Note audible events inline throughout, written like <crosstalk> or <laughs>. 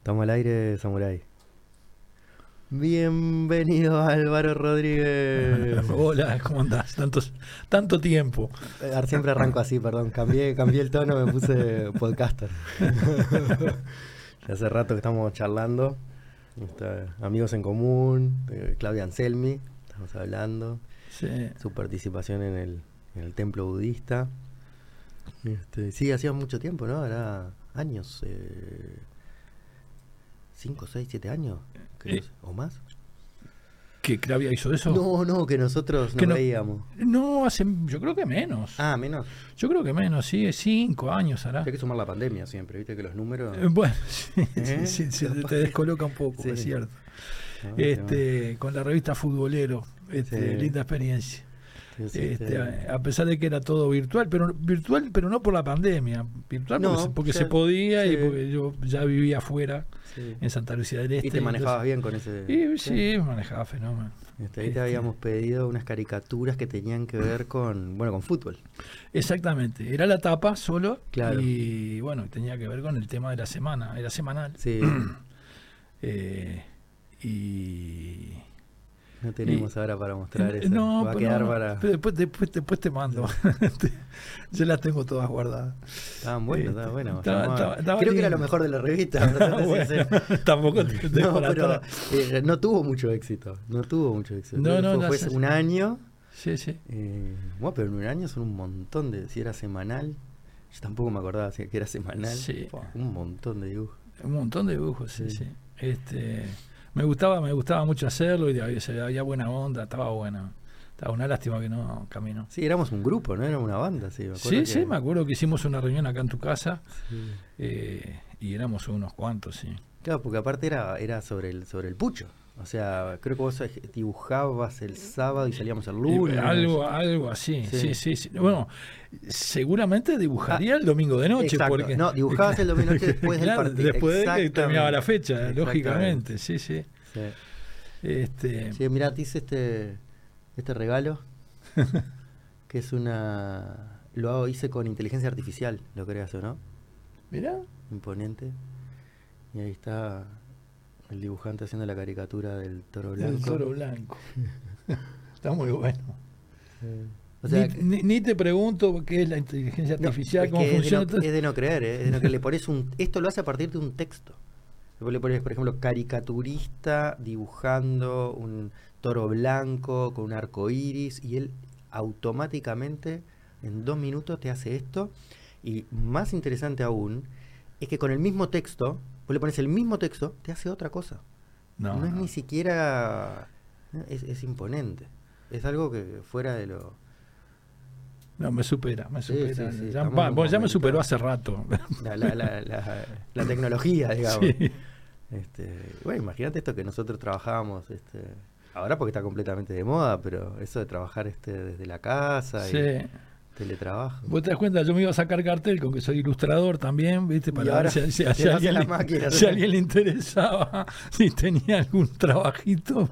Estamos al aire, Samurai. Bienvenido Álvaro Rodríguez. <laughs> Hola, ¿cómo andás? Tantos, tanto tiempo. Eh, Siempre arranco así, perdón. Cambié, cambié el tono, me puse podcaster. <laughs> Hace rato que estamos charlando. Está- amigos en común, eh, Claudia Anselmi, estamos hablando. Sí. Su participación en el, en el templo budista. Este, sí, hacía mucho tiempo, ¿no? Era años. Eh, ¿Cinco, seis, siete años? creo, Eh. ¿O más? ¿Que Clavia hizo eso? No, no, que nosotros Que no veíamos. No, hace, yo creo que menos. Ah, menos. Yo creo que menos, sí, cinco años hará. Hay que sumar la pandemia siempre, viste que los números. Eh, Bueno, <laughs> sí, ¿Eh? sí, sí, te descoloca un poco, Sí. es cierto. ¿no? Este, con la revista Futbolero, este, linda experiencia. Este, a pesar de que era todo virtual, pero virtual, pero no por la pandemia, virtual No, porque, se- porque ya- se podía y porque yo ya vivía afuera Sí. en Santa Lucía del Este. Y te manejabas entonces- bien con ese. Y, sí, manejaba fenómeno. Este, ahí te Este. habíamos pedido unas caricaturas que tenían que ver con, bueno, con fútbol. Exactamente, era la tapa solo Claro. y bueno, tenía que ver con el tema de la semana, era semanal. Sí, <clears throat> eh, y <laughs> no tenemos ahora para mostrar <laughs> eso. no, Va a quedar no, para. después, después, después te mando. <laughs> Yo las tengo todas guardadas. Estaban buenos, Este, estaban estaba- estaba- estaba Creo que era lo mejor de la revista. Bueno, tampoco te, te No, pero eh, no tuvo mucho éxito. No tuvo mucho éxito. No, no, fue, no, fue un año. Sí, sí. eh, bueno, pero en un año son un montón de. Si era semanal. Yo tampoco me acordaba si que era semanal. Sí. Un montón de dibujos. Un montón de dibujos, sí, Sí. sí. Este, me gustaba, me gustaba mucho hacerlo y había, se- había buena onda, estaba bueno. Estaba una lástima que no caminó. Sí, éramos un grupo, ¿no? Éramos una banda, sí. me Sí, sí, me acuerdo que hicimos una reunión acá en tu casa Sí. eh, y éramos unos cuantos, sí. Claro, porque aparte era, era sobre el sobre el pucho. O sea, creo que vos dibujabas el sábado y salíamos el lunes. Algo, algo así, Sí. sí. sí, sí, Bueno, seguramente dibujaría el domingo de noche. exacto. Porque, No, dibujabas el domingo de noche <laughs> después del Claro, partido. Después de que terminaba la fecha, lógicamente, sí, sí. Sí. Este, Sí, mirá, te hice este, este regalo, <laughs> que es una... Lo hago, hice con inteligencia artificial, lo creas o no, mirá, imponente. Y ahí está el dibujante haciendo la caricatura del toro blanco. el toro blanco. <laughs> Está muy bueno. O sea, ni, ni- ni te pregunto qué es la inteligencia No, artificial, es cómo que es de funciona. no- Es de, no creer, ¿eh? es de no creer. Le <laughs> pones un, esto lo hace a partir de un texto. Le pones, por ejemplo, caricaturista dibujando un toro blanco con un arco iris y él automáticamente en dos minutos te hace esto. Y más interesante aún es que con el mismo texto, vos le pones el mismo texto, te hace otra cosa. no, No, es no. ni siquiera. no, Es, es imponente. Es algo que fuera de lo. No, me supera, me supera. sí, sí, ya, me superó hace rato. <laughs> la, la, la, la- la tecnología, digamos. Este, bueno, imagínate esto que nosotros trabajábamos, este, ahora porque está completamente de moda, pero eso de trabajar este desde la casa y Sí. Teletrabajo. Vos te das cuenta, yo me iba a sacar cartel con que soy ilustrador también, ¿viste? Para ahora ver si, si- si alguien, la le- máquina, si alguien le interesaba, <laughs> si tenía algún trabajito.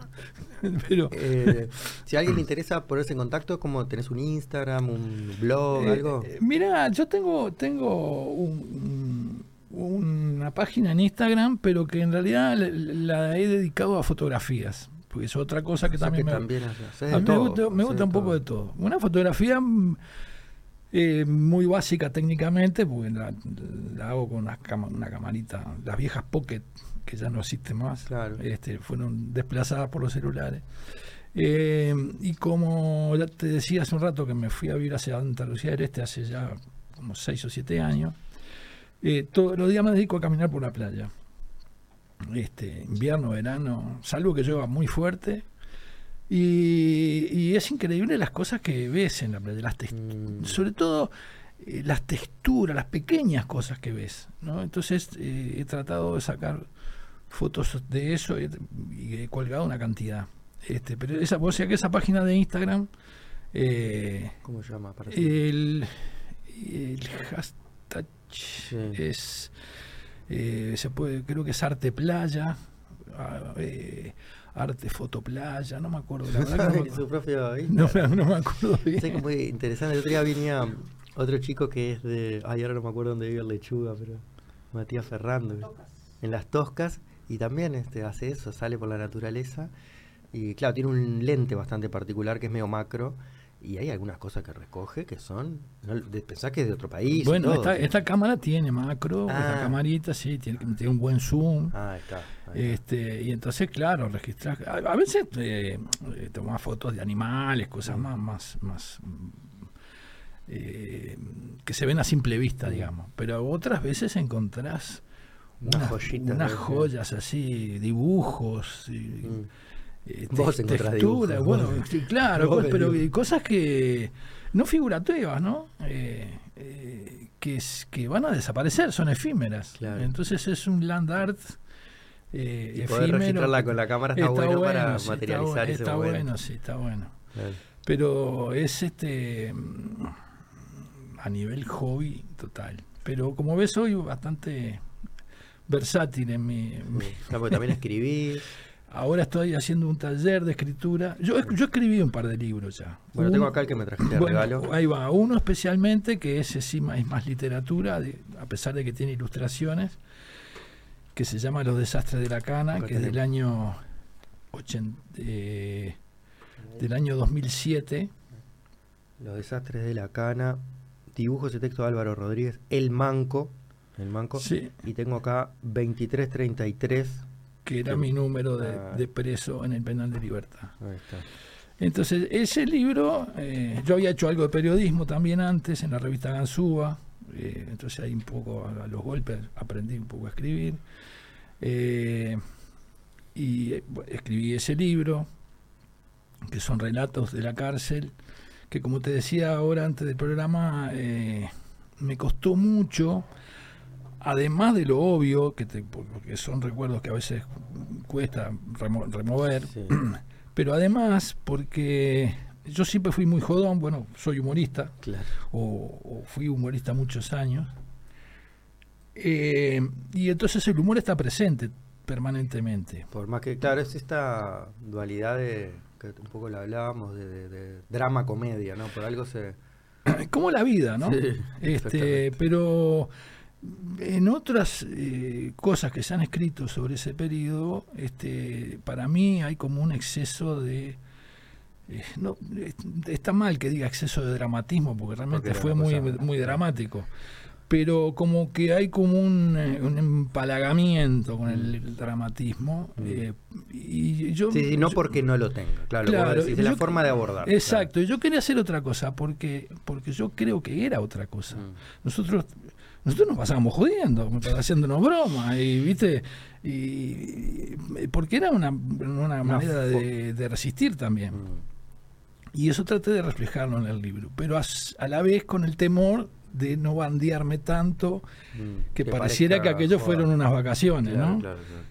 <laughs> Pero Eh, si a alguien le interesa ponerse en contacto, como tenés un Instagram, un blog, Eh, algo. eh, mira, yo tengo, tengo un- una página en Instagram, pero que en realidad la, la he dedicado a fotografías. Porque es otra cosa que O sea también que me, también a mí me gusta, me gusta un poco de todo. Una fotografía eh, muy básica técnicamente, porque la, la hago con una, cama- una camarita, las viejas Pocket, que ya no existen más, Claro. este, fueron desplazadas por los celulares. Eh, y como ya te decía hace un rato que me fui a vivir hacia Santa Lucía del Este hace ya como seis o siete años, eh, todos los días me dedico a caminar por la playa. Este, invierno, verano, salvo que llueva muy fuerte. Y, y es increíble las cosas que ves en la playa, las Mm, sobre todo eh, las texturas, las pequeñas cosas que ves. ¿no? Entonces eh, he tratado de sacar fotos de eso y, y he colgado una cantidad. Este, pero esa, o sea que esa página de Instagram, eh, ¿Cómo se llama? Para el, el hashtag Sí. es eh, se puede creo que es arte playa ah, eh, arte foto playa no me acuerdo la <laughs> verdad que no me Su acuerdo. propio No, me- no me acuerdo bien. Sí, que muy interesante. El otro día venía otro chico que es de. Ay, ahora no me acuerdo dónde vive el lechuga, pero. Matías Ferrando. en las toscas y también este, hace eso, sale por la naturaleza. Y claro, tiene un lente bastante particular que es medio macro. Y hay algunas cosas que recoge que son. No, de, pensás que es de otro país. Bueno, todo, esta, sí. esta cámara tiene macro, Ah. esta camarita, sí, tiene, tiene un buen zoom. Ah, ahí está. ahí está. Este, y entonces, claro, registrar. A, a veces eh, eh, tomás fotos de animales, cosas Mm. más, más, más eh, que se ven a simple vista, Mm. digamos. Pero otras veces encontrás Unas unas, joyitas, unas ¿no? joyas así, dibujos, y, Mm. Vos te- dibujos, bueno, vos. sí, claro, <laughs> Vos pero cosas que no figurativas, ¿no? Eh, eh, que, es- que van a desaparecer, son efímeras. Claro. Entonces es un land art eh, Y poder efímero. registrarla con la cámara está, bueno, para sí, está materializar ese está momento. bueno, sí, está bueno. Claro. Pero es este a nivel hobby total. Pero como ves, soy bastante versátil en mi, mi- Claro, porque también escribí. <laughs> Ahora estoy haciendo un taller de escritura. Yo, yo escribí un par de libros ya. Bueno, tengo acá el que me trajiste de bueno, regalo. ahí va. Uno especialmente que ese sí es más literatura, de- a pesar de que tiene ilustraciones, que se llama Los desastres de la cana, Acá que es del año 80, eh, del año 2007. Los desastres de la cana. Dibujos y texto de Álvaro Rodríguez. El Manco. El Manco. Sí, Y tengo acá 2333. Que era Sí. mi número de, Ah. de preso en el penal de libertad. Ahí está. Entonces, ese libro, eh, yo había hecho algo de periodismo también antes en la revista Ganzúa, eh, entonces ahí un poco a, a los golpes aprendí un poco a escribir. Eh, y escribí ese libro, que son relatos de la cárcel, que como te decía ahora antes del programa, me costó mucho, además de lo obvio, que te- porque son recuerdos que a veces cuesta remo- remover, Sí. <clears throat> pero además porque yo siempre fui muy jodón, bueno, soy humorista, Claro. o, o fui humorista muchos años, eh, y entonces el humor está presente permanentemente. Por más que, claro, es esta dualidad de. que un poco la hablábamos, de, de- de drama-comedia, ¿no? Por algo se. <clears throat> Como la vida, ¿no? Sí, este, pero en otras eh, cosas que se han escrito sobre ese periodo, este, para mí hay como un exceso de... eh, no, eh, está mal que diga exceso de dramatismo, porque realmente Porque fue muy, muy dramático. Pero como que hay como un, un empalagamiento con el, dramatismo. Mm. eh, y yo, Sí, sí, no yo- porque no lo tenga. Claro, Claro, decís, la forma de abordar. Exacto, y yo quería hacer otra cosa, porque, porque yo creo que era otra cosa. claro. Mm. Nosotros nosotros nos pasábamos jodiendo, haciéndonos bromas, y viste, y, porque era una, una manera de, de resistir también. Mm. Y eso traté de reflejarlo en el libro, pero as- a, la vez con el temor de no bandearme tanto, Mm. que, pareciera que aquello fueron unas vacaciones, Claro, ¿no? claro, claro.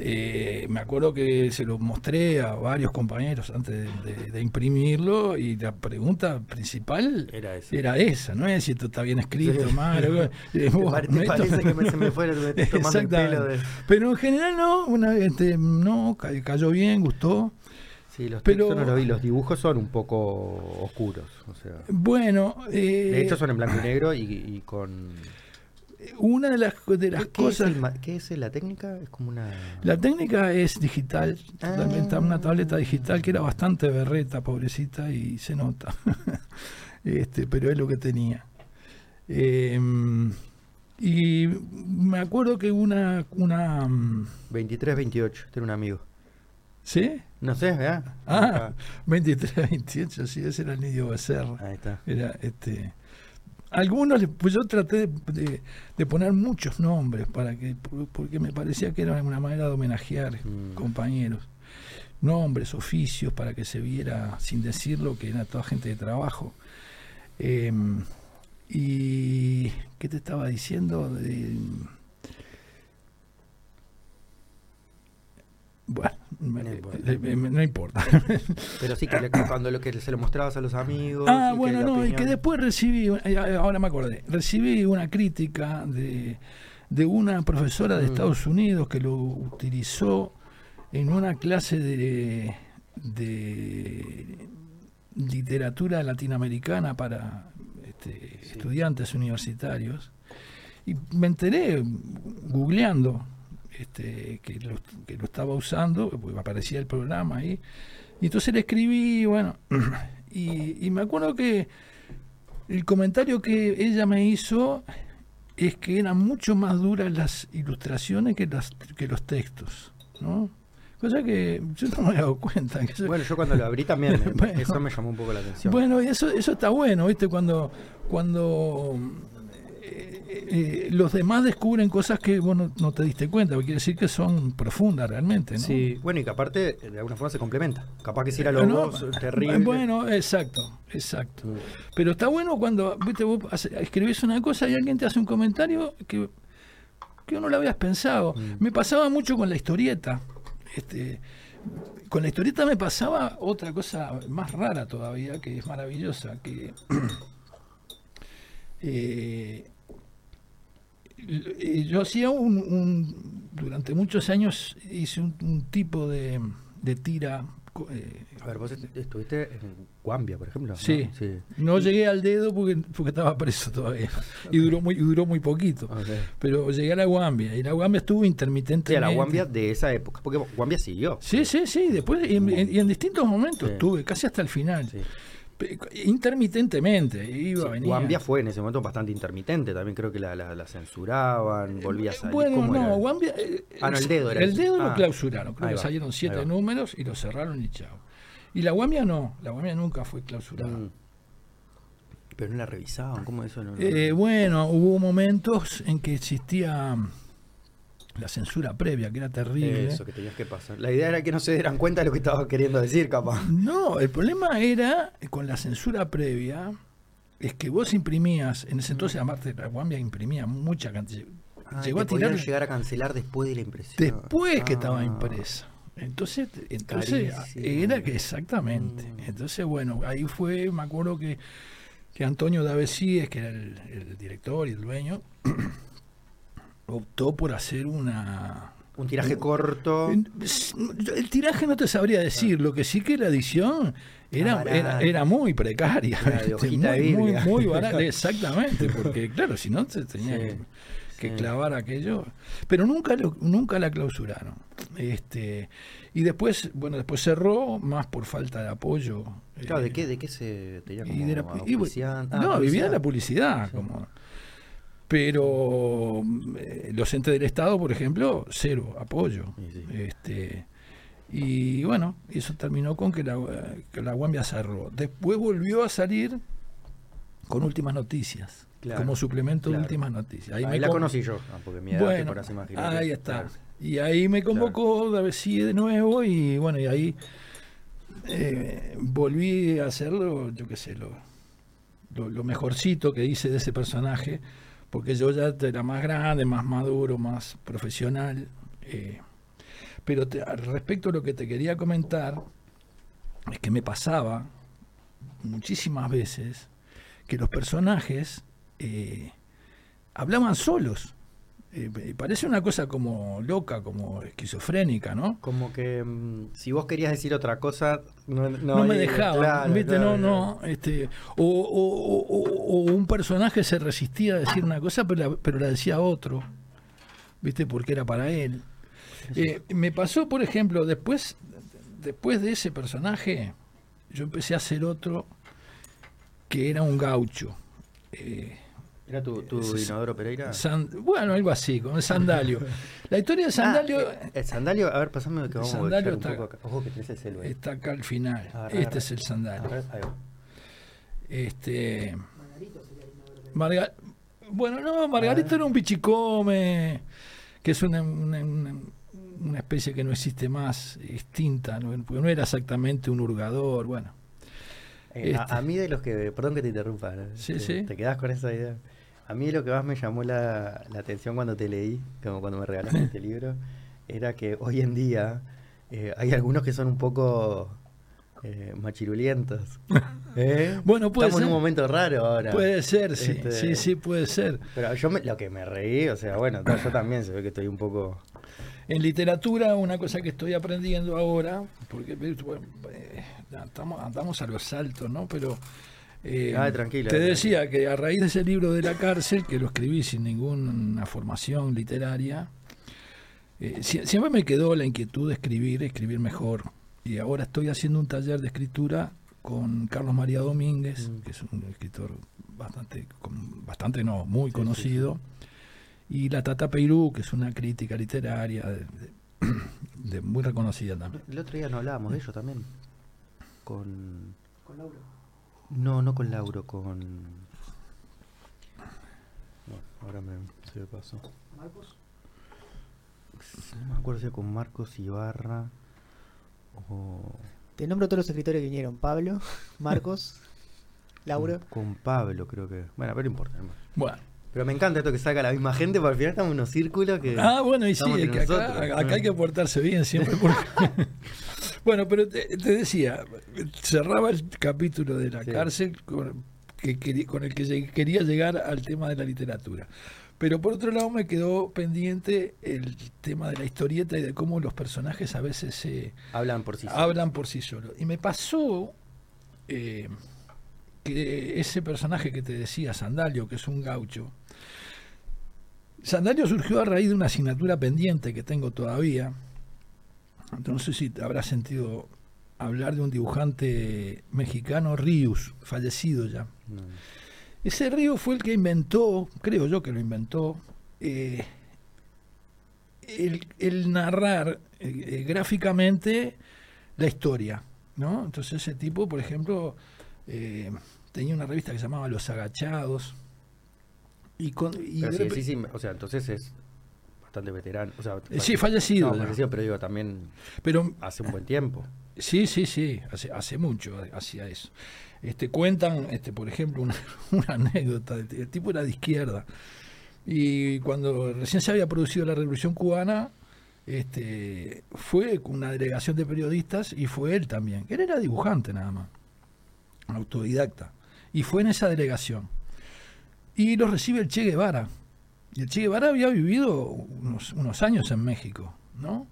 Eh, me acuerdo que se lo mostré a varios compañeros antes de, de- de imprimirlo y la pregunta principal Era era esa, no es si esto está bien escrito, Sí. mal, eh, ¿Te, vos, pare- te esto- parece que me- se me fuera me tomando el <laughs> pelo de... Pero en general no, una, este, no, ca- cayó bien, gustó. Sí, los Pero- no lo vi, los dibujos son un poco oscuros. O sea, Bueno, eh, de hecho son en blanco y negro y, y con... una de las, de las ¿Qué, qué es cosas... el qué es la técnica? Es como una... La técnica es digital, Ah. totalmente una tableta digital que era bastante berreta, pobrecita, y se nota. <laughs> este, pero es lo que tenía. Eh, y me acuerdo que una, una mm, 23-28, tiene un amigo. ¿sí? No sé, ¿verdad? Ah, 23, 28, sí, ese era el niño Becerra. Ahí está. Era este algunos pues yo traté de, de- de poner muchos nombres para que porque me parecía que era una manera de homenajear Mm. compañeros. Nombres oficios para que se viera sin decirlo que era toda gente de trabajo. Em, y qué te estaba diciendo de bueno No importa. eh, eh, no importa Pero sí, que le- cuando lo que se lo mostrabas a los amigos... Ah, y bueno, no, y que después recibí, eh, ahora me acordé, recibí una crítica de, de una profesora de Mm. Estados Unidos que lo utilizó en una clase de, de literatura latinoamericana para este, Sí. estudiantes universitarios. Y me enteré googleando este, que, lo, que lo estaba usando, porque aparecía el programa ahí. Y entonces le escribí, bueno, <clears throat> y, y me acuerdo que el comentario que ella me hizo es que eran mucho más duras las ilustraciones que, las, que los textos, ¿no? Cosa que yo no me he dado cuenta. <laughs> que Bueno, yo cuando lo abrí también, me- <laughs> Bueno. eso me llamó un poco la atención. bueno, y eso, eso está bueno, ¿viste? Cuando, cuando eh, eh, los demás descubren cosas que vos no, no te diste cuenta, porque quiere decir que son profundas realmente, ¿no? Sí, bueno, y que aparte de alguna forma se complementa. Capaz que si era lo No, vos, terrible. Bueno, exacto, exacto. Mm. Pero está bueno cuando ¿viste, vos escribís una cosa y alguien te hace un comentario que, que uno lo habías pensado. Mm. Me pasaba mucho con la historieta. Este, con la historieta me pasaba otra cosa más rara todavía, que es maravillosa, que <clears throat> eh, eh, yo hacía un, un- durante muchos años hice un, un tipo de, de tira eh, A ver, vos est- estuviste en Guambia, por ejemplo. ¿no? Sí. sí. No llegué al dedo porque, porque estaba preso todavía. <laughs> Y duró muy, y duró muy poquito. Pero llegué a la Guambia. Y la Guambia estuvo intermitente. Sí, a la Guambia de esa época. Porque Guambia siguió. Sí, sí, sí. Después, y en, en- y en distintos momentos Sí. estuve, casi hasta el final. Sí. Intermitentemente. Iba, Sí, venía. Guambia fue en ese momento bastante intermitente. También creo que la, la- la censuraban, volvía a salir. Bueno, ¿Cómo no? Guambia. eh, Ah, no, el dedo era El dedo lo Ah. clausuraron. Creo que va, salieron siete números y lo cerraron y chao. Y la Guambia no. La Guambia nunca fue clausurada. Mm. Pero no la revisaban, ¿cómo eso no? no- Eh, bueno, hubo momentos en que existía la censura previa, que era terrible. Eso que tenías que pasar. La idea era que no se dieran cuenta de lo que estaba queriendo decir, capaz. No, el problema era con la censura previa, es que vos imprimías, en ese entonces, aparte la Guambia imprimía mucha cantidad. Ah, llegó a tirar llegar a cancelar después de la impresión. después que Ah. estaba impresa. Entonces, entonces era que exactamente. Mm. Entonces, bueno, ahí fue, me acuerdo que, que Antonio Davesíes, que era el, el director y el dueño, <clears throat> optó por hacer una, Un tiraje corto. El tiraje no te sabría decir, lo que sí que la edición era, era, era muy precaria. Era este, muy, muy, <laughs> barata, exactamente, porque claro, si no se tenía Sí, que, que sí. clavar aquello. Pero nunca lo- nunca la clausuraron. Este, y después, bueno, después cerró, más por falta de apoyo. Claro, ¿de eh, qué, ¿de qué se tenía y como de la- y? Ah, no, vivía de la publicidad. publicidad. Sí. Como, pero eh, los entes del Estado, por ejemplo, cero apoyo. Sí, sí. Este, y bueno, eso terminó con que la, que la Guambia cerró. Después volvió a salir con últimas noticias, Claro, como suplemento claro. de últimas noticias. Ahí, me la con- conocí yo, ah, porque mi edad Bueno, imaginar. ahí está. claro. Y ahí me convocó David sí de nuevo y bueno, y ahí eh, volví a hacerlo, yo qué sé, lo, lo, lo mejorcito que hice de ese personaje, porque yo ya era más grande, más maduro, más profesional. eh, pero te- respecto a lo que te quería comentar, es que me pasaba muchísimas veces que los personajes eh, hablaban solos. Eh, parece una cosa como loca, como esquizofrénica, ¿no? Como que mm, si vos querías decir otra cosa, no, no, No, me dejaban, claro, ¿viste? claro, no, no, este, o, o- o- o un personaje se resistía a decir una cosa, pero la, pero la decía otro, ¿viste? Porque era para él. Eh, me pasó, por ejemplo, después, después de ese personaje, yo empecé a hacer otro que era un gaucho. Eh, ¿Era tu, tu Ese- Inodoro Pereira? San- bueno, algo así, con el sandalio. La historia de sandalio Ah, eh, el sandalio, a ver, pasame que vamos a sandalio voltear un está- poco acá. Ojo que tenés el celu ahí. está acá al final. Este es el sandalio. A ver, ahí va. Este. Marga- bueno, no, Margarito era un pichicome, que es una, una- una- una especie que no existe más, extinta, ¿no? porque no era exactamente un hurgador, bueno. Eh, a- Este. a, mí de los que, perdón que te interrumpa, ¿no? Sí, te, sí. te quedás con esa idea. A mí lo que más me llamó la, la atención cuando te leí, como cuando me regalaste este <laughs> libro, era que hoy en día eh, hay algunos que son un poco eh, machirulientos. ¿Eh? Bueno, puede Estamos en ser. un momento raro ahora. Puede ser, sí, Este, sí, sí, puede ser. Pero yo me- lo que me reí, o sea, bueno, yo también se ve que estoy un poco... En literatura, una cosa que estoy aprendiendo ahora, porque bueno, andamos a los saltos, ¿no? Pero eh, Ah, tranquilo, te tranquilo. decía que a raíz de ese libro de la cárcel, que lo escribí sin ninguna formación literaria, eh, sie- siempre me quedó la inquietud de escribir, escribir mejor. Y ahora estoy haciendo un taller de escritura con Carlos María Domínguez, Mm. que es un escritor bastante, bastante no, muy Sí, conocido. Y la Tata Peirú, que es una crítica literaria de- de- de muy reconocida también. El otro día no hablábamos de ello también. Con. Con Laura. No, no con Lauro, con. No, ahora me, se me pasó. Marcos. No me acuerdo si era con Marcos Ibarra o. Te nombro todos los escritores que vinieron. Pablo, <laughs> Marcos, <laughs> Laura. Con, con Pablo, creo que. Bueno, pero no importa. no importa. Bueno. Pero me encanta esto que saca la misma gente, porque al final estamos en unos círculos que. Ah, bueno, y sí, que acá, acá hay que portarse bien siempre. porque- <laughs> bueno, pero te, te decía, cerraba el capítulo de la Sí. cárcel con, que, quería- con el que quería llegar al tema de la literatura. Pero por otro lado me quedó pendiente el tema de la historieta y de cómo los personajes a veces se Hablan por sí solos. hablan por sí solos. Y me pasó eh, que ese personaje que te decía, Sandalio, que es un gaucho, Sandalio surgió a raíz de una asignatura pendiente que tengo todavía. No sé si te habrás sentido hablar de un dibujante mexicano, Rius, fallecido ya. No. Ese río fue el que inventó, creo yo que lo inventó, eh, el, el narrar eh, eh, gráficamente la historia. ¿no? Entonces ese tipo, por ejemplo, eh, tenía una revista que se llamaba Los Agachados. Y, con, y sí, sí, sí, o sea, entonces es bastante veterano. O sea, sí, fallecido No, fallecido, pero digo, también pero hace un buen tiempo. Sí, sí, sí, hace, hace mucho hacía eso. Este, cuentan, este, por ejemplo, una, <laughs> una anécdota. El, el tipo era de izquierda. Y cuando recién se había producido la Revolución Cubana, este, fue con una delegación de periodistas y fue él también. Él era dibujante nada más, autodidacta. Y fue en esa delegación. Y lo recibe el Che Guevara. Y el Che Guevara había vivido unos, unos años en México, ¿no?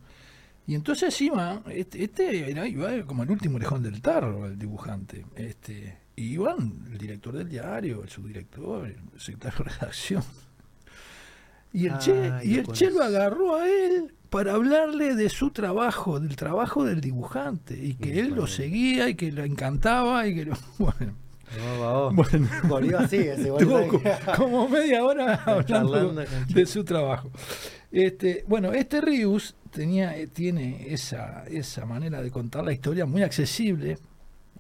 Y entonces encima, este, este era, iba como el último lejón del tarro, el dibujante. Este, y iban el director del diario, el subdirector, el secretario de redacción. Y el Ah, Che, y lo el Che lo agarró a él para hablarle de su trabajo, del trabajo del dibujante, y que él lo seguía y que le encantaba y que lo, <laughs> bueno, No, bueno. <laughs> Volvió así, ese como media hora <laughs> hablando de su trabajo. Este, bueno, este Rius tenía, eh, tiene esa, esa manera de contar la historia muy accesible,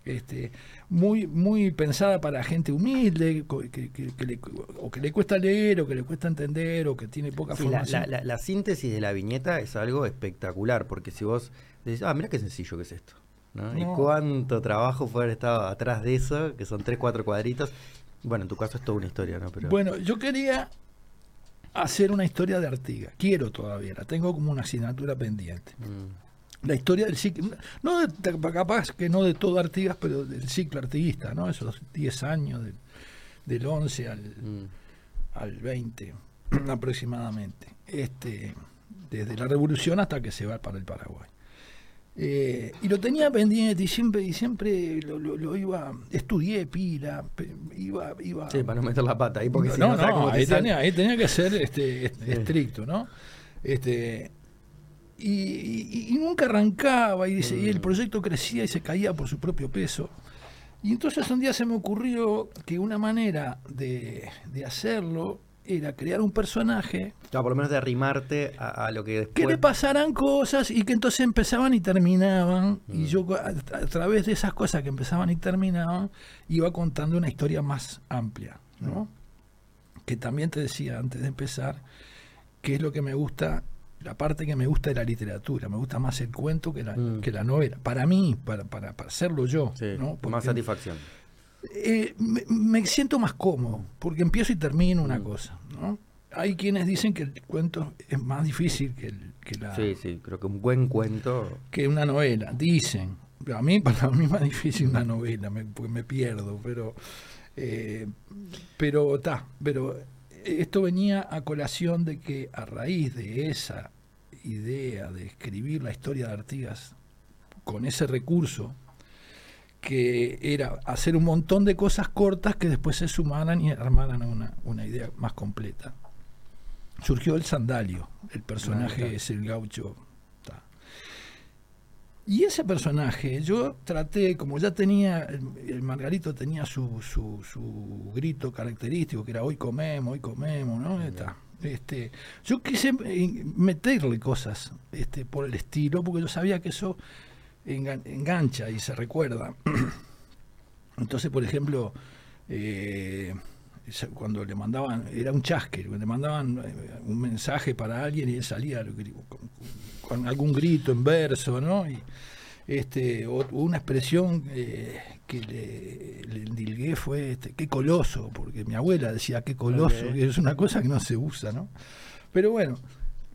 este, muy, muy pensada para gente humilde, que, que- que le, o que le cuesta leer, o que le cuesta entender, o que tiene poca Sí, la, formación. la- la- la síntesis de la viñeta es algo espectacular, porque si vos decís, ah, mira qué sencillo que es esto. ¿No? Y cuánto trabajo puede haber estado atrás de eso, que son tres, cuatro cuadritos. Bueno, en tu caso es toda una historia, ¿no? Pero, Bueno, yo quería hacer una historia de Artigas, quiero todavía, la tengo como una asignatura pendiente. mm, la historia del ciclo, no de, capaz que no de todo Artigas, pero del ciclo artiguista, ¿no? Esos 10 años, del, del 11 al, mm. al 20 <clears throat> aproximadamente, este, desde la revolución hasta que se va para el Paraguay. Eh, y lo tenía pendiente y siempre, y siempre lo, lo- lo iba, estudié pila, iba, iba Sí, para no meter la pata ahí, porque si no, no, tenía, ahí tenía que ser este, est- Sí. estricto, ¿no? Este, y, y- y nunca arrancaba, y, dice, y el Mm. proyecto crecía y se caía por su propio peso. Y entonces un día se me ocurrió que una manera de, de hacerlo era crear un personaje Claro, por lo menos de arrimarte a, a lo que que después... le pasaran cosas y que entonces empezaban y terminaban. Y Mm. yo a, a través de esas cosas que empezaban y terminaban, iba contando una historia más amplia, ¿no? Que también te decía antes de empezar, que es lo que me gusta, la parte que me gusta de la literatura. Me gusta más el cuento que la, Mm. que la novela. Para mí, para, para, para hacerlo yo. Sí, ¿no? más satisfacción. Eh, me, me siento más cómodo, porque empiezo y termino una Mm. cosa, ¿no? Hay quienes dicen que el cuento es más difícil que, el- que la, Sí, sí, creo que un buen cuento... que una novela, dicen. A mí, <laughs> para mí es más difícil una novela, me, porque me pierdo, pero eh, pero está, pero esto venía a colación de que a raíz de esa idea de escribir la historia de Artigas con ese recurso, que era hacer un montón de cosas cortas que después se sumaran y armaran una, una idea más completa. Surgió el sandalio, el personaje Claro. es el gaucho. ta. Y ese personaje, yo traté, como ya tenía, el, el Margarito tenía su, su, su grito característico, que era hoy comemos, hoy comemos, ¿no? Este, yo quise meterle cosas este, por el estilo, porque yo sabía que eso engancha y se recuerda. <clears throat> Entonces, por ejemplo, eh, cuando le mandaban, era un chasque, le mandaban eh, un mensaje para alguien y él salía con, con algún grito en verso, ¿no? Y, este, o- una expresión eh, que le, le endilgué fue este, qué coloso, porque mi abuela decía qué coloso, que es una cosa que no se usa, ¿no? Pero bueno,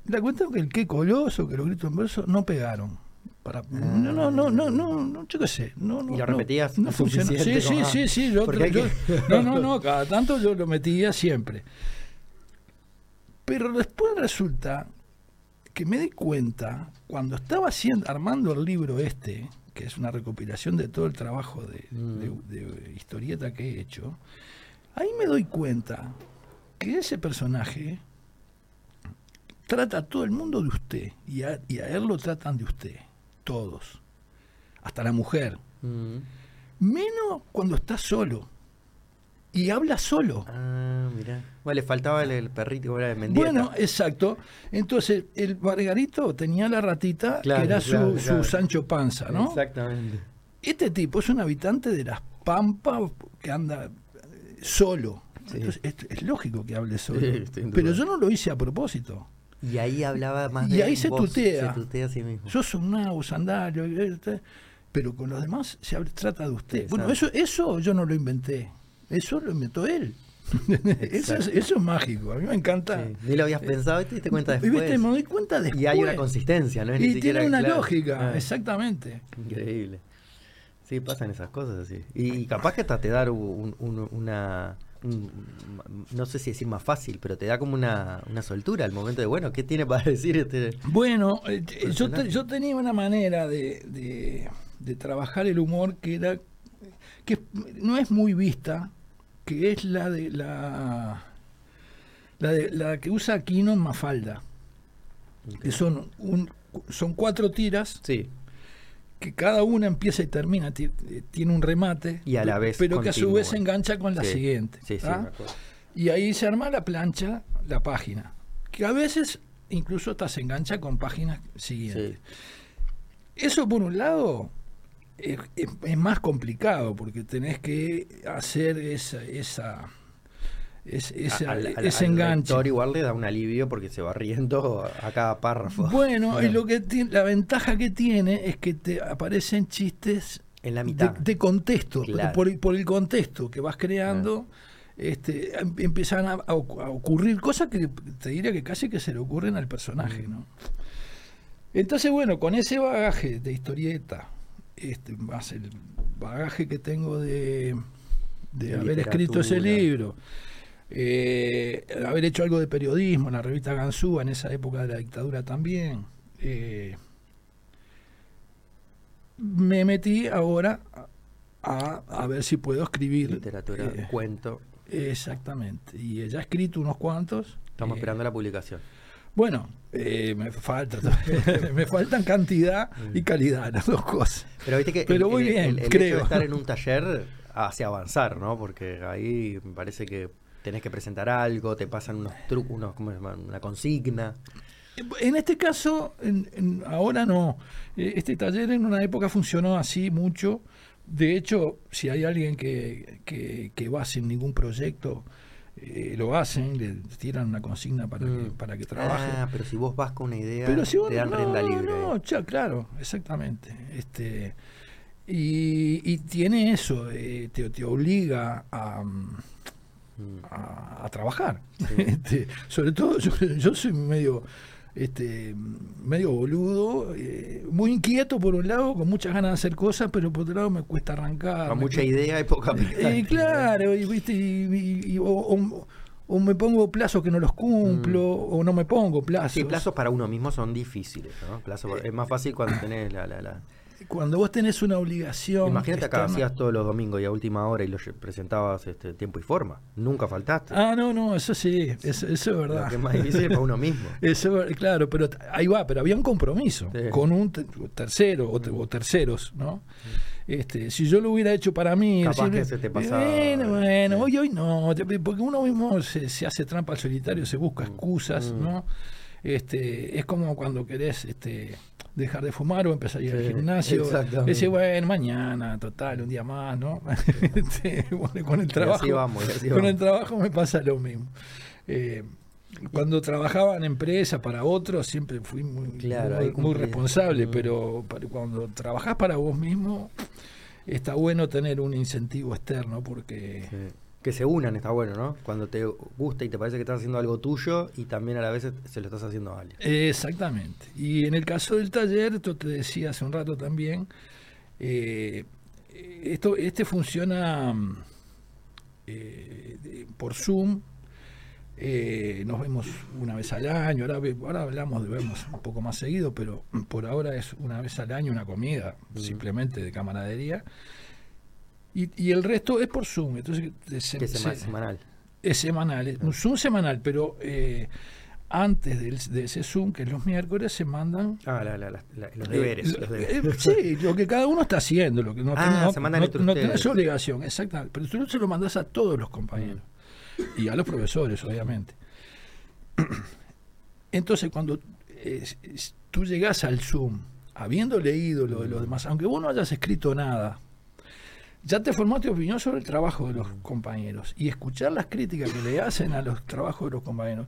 la es que el qué coloso, que los gritos en verso no pegaron. Para, no, no, no, no, no, no, yo qué sé. No, no, ¿Y lo no, repetías No, funcionó. Sí, sí, como, sí, sí. Yo, yo- que- no, no, no, cada tanto yo lo metía siempre. Pero después resulta que me di cuenta, cuando estaba haciendo, armando el libro este, que es una recopilación de todo el trabajo de, Mm. de- de historieta que he hecho, ahí me doy cuenta que ese personaje trata a todo el mundo de usted y a, y a él lo tratan de usted, todos, hasta la mujer, Mm. menos cuando está solo y habla solo. Ah, mirá. Bueno, le faltaba el, el perrito, era de Mendieta. Bueno, exacto. Entonces, el Margarito tenía la ratita, Claro, que era su, claro, su. Sancho Panza, ¿no? Exactamente. Este tipo es un habitante de las Pampas que anda eh, solo. Sí. Entonces, es, es lógico que hable solo. Sí. Pero yo no lo hice a propósito. Y ahí hablaba más Y de ahí se tutea. Se tutea a sí mismo. Sos un nabo, sandario, este, pero con los demás se trata de usted. Bueno, eso, eso yo no lo inventé. Eso lo inventó él. <laughs> eso, es, eso es mágico. A mí me encanta. Sí, Ni lo habías pensado y te diste cuenta Y después. viste, me doy cuenta después. Y hay una consistencia, ¿no? Es ni Y siquiera tiene una claro. lógica, Ah, exactamente. Increíble. Sí, pasan esas cosas así. Y capaz que hasta te da un- un- una. Un- no sé si decir más fácil, pero te da como una, una soltura al momento de, bueno, ¿qué tiene para <laughs> decir este? Bueno, eh, yo, te- yo tenía una manera de, de- de trabajar el humor que era que no es muy vista, que es la de la la, de, la que usa Aquino en Mafalda, que son un, son cuatro tiras Sí, que cada una empieza y termina, eh, tiene un remate, Y a la vez pero que a su vez se engancha con la Sí. siguiente. sí, sí. ¿ah? Y ahí se arma la plancha, la página, que a veces incluso hasta se engancha con páginas siguientes. Eso por un lado es, es- es más complicado porque tenés que hacer esa, esa, es- esa- Al- al- ese al enganche. lector igual le da un alivio porque se va riendo a cada párrafo. Bueno, y lo que tiene, la ventaja que tiene es que te aparecen chistes En la de, mitad. de contexto, Claro. por, el- por el contexto que vas creando, este, em- empiezan a, a ocu- a ocurrir cosas que te diría que casi que se le ocurren al personaje, Mm. ¿no? Entonces, bueno, con ese bagaje de historieta, este, más el bagaje que tengo de, de De haber escrito ese libro, eh, haber hecho algo de periodismo en la revista Ganzúa en esa época de la dictadura también. eh, me metí ahora a, a ver si puedo escribir. Literatura, eh, cuento. exactamente. Y ya he escrito unos cuantos. Estamos eh, esperando la publicación. Bueno, eh, me falta <laughs> me faltan cantidad y calidad, las dos cosas. Pero viste que Pero el, muy bien, el- el creo. hecho de estar en un taller hace avanzar, ¿no? Porque ahí me parece que tenés que presentar algo, te pasan unos trucos, unos, ¿cómo se llama? Una consigna. En este caso, en- en- ahora no. Eh, Este taller en una época funcionó así mucho. De hecho, si hay alguien que, que, que va sin ningún proyecto, eh, lo hacen, le tiran una consigna para, que, Mm. para que trabaje. Ah, pero si vos vas con una idea, Pero si vos te dan no, rienda libre. No, cha, claro, exactamente. Este, y, y tiene eso, eh, te, te obliga a. a, a trabajar. Sí. <laughs> Este, sobre todo yo, yo soy medio este medio boludo, eh, muy inquieto por un lado, con muchas ganas de hacer cosas, pero por otro lado me cuesta arrancar. Con mucha idea y poca Eh, práctica. claro, y, viste, y, y- y- o, o- o me pongo plazos que no los cumplo, o no me pongo plazos. Mm. Sí, plazos para uno mismo son difíciles, ¿no? Plazo- Eh, es más fácil cuando tenés la, la, la- cuando vos tenés una obligación. Imagínate acá, externa- hacías todos los domingos y a última hora y lo presentabas este, tiempo y forma. Nunca faltaste. Ah, no, no, eso sí, eso, eso es verdad. Lo que es más difícil es para uno mismo. <laughs> Eso, claro, pero ahí va, pero había un compromiso Sí. con un te- tercero o, te- o terceros, ¿no? Este, si yo lo hubiera hecho para mí, Capaz que se te pasaba, bueno, bueno, sí. hoy, hoy no, porque uno mismo se, se hace trampa al solitario, se busca Mm, excusas, mm. ¿no? Este, es como cuando querés este, dejar de fumar o empezar a ir al Sí, gimnasio. exactamente. Decís, bueno, mañana, total, un día más, ¿no? <laughs> <laughs> Este, bueno, con el trabajo. así vamos, y así Con el trabajo me pasa lo mismo. Eh, cuando trabajaba en empresa para otros, siempre fui muy, Claro, muy, ahí muy cumplí. responsable, Mm. pero cuando trabajás para vos mismo, está bueno tener un incentivo externo porque... Sí. Que se unan está bueno, ¿no? Cuando te gusta y te parece que estás haciendo algo tuyo y también a la vez se lo estás haciendo a alguien. Exactamente. Y en el caso del taller, esto te decía hace un rato también, eh, esto, este funciona eh, por Zoom. eh, nos vemos una vez al año, ahora, ahora hablamos de vernos un poco más seguido, pero por ahora es una vez al año una comida, Mm. simplemente de camaradería. Y, y el resto es por Zoom, entonces se- Que se- semanal. es semanal, es un Zoom semanal, pero eh, antes del- de ese Zoom, que es los miércoles, se mandan Ah, la- la- la- la- los eh, deberes. los deberes. eh, sí, lo que cada uno está haciendo, lo que no, Ah, no- se mandan no- entre no tenés obligación, exactamente, pero tú se lo mandas a todos los compañeros y a los profesores, obviamente. <clears throat> Entonces, cuando eh, tú llegás al Zoom, habiendo leído lo de los demás, aunque vos no hayas escrito nada, ya te formaste opinión sobre el trabajo de los compañeros y escuchar las críticas que le hacen a los trabajos de los compañeros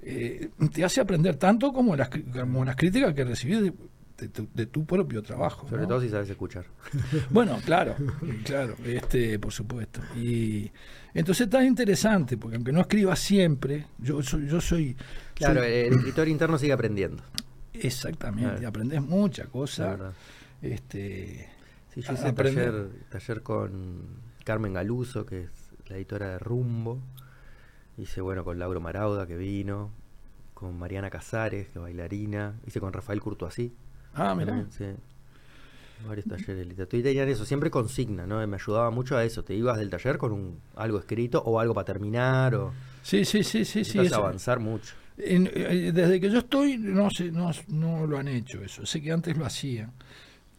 eh, te hace aprender tanto como las, cri- como las críticas que recibís de, de tu, de tu propio trabajo. Sobre ¿no? todo si sabes escuchar. <laughs> Bueno, claro, claro, este, por supuesto. Y entonces está interesante, porque aunque no escriba siempre, yo soy, yo soy, Claro, soy- el escritor interno sigue aprendiendo. exactamente, aprendes mucha cosa. Este, Sí, yo hice aprender. taller, taller con Carmen Galuso, que es la editora de Rumbo. Hice, bueno, con Lauro Marauda, que vino. Con Mariana Casares, que es bailarina. Hice con Rafael Courtoisí. ah, mira, sí. Varios talleres de literatura. Y tenían eso, siempre consigna, ¿no? Me ayudaba mucho a eso. Te ibas del taller con un, algo escrito o algo para terminar o sí, sí, sí, sí, sí. eso. avanzar mucho. En- eh, desde que yo estoy, no sé, no, no lo han hecho eso. Sé que antes lo hacían.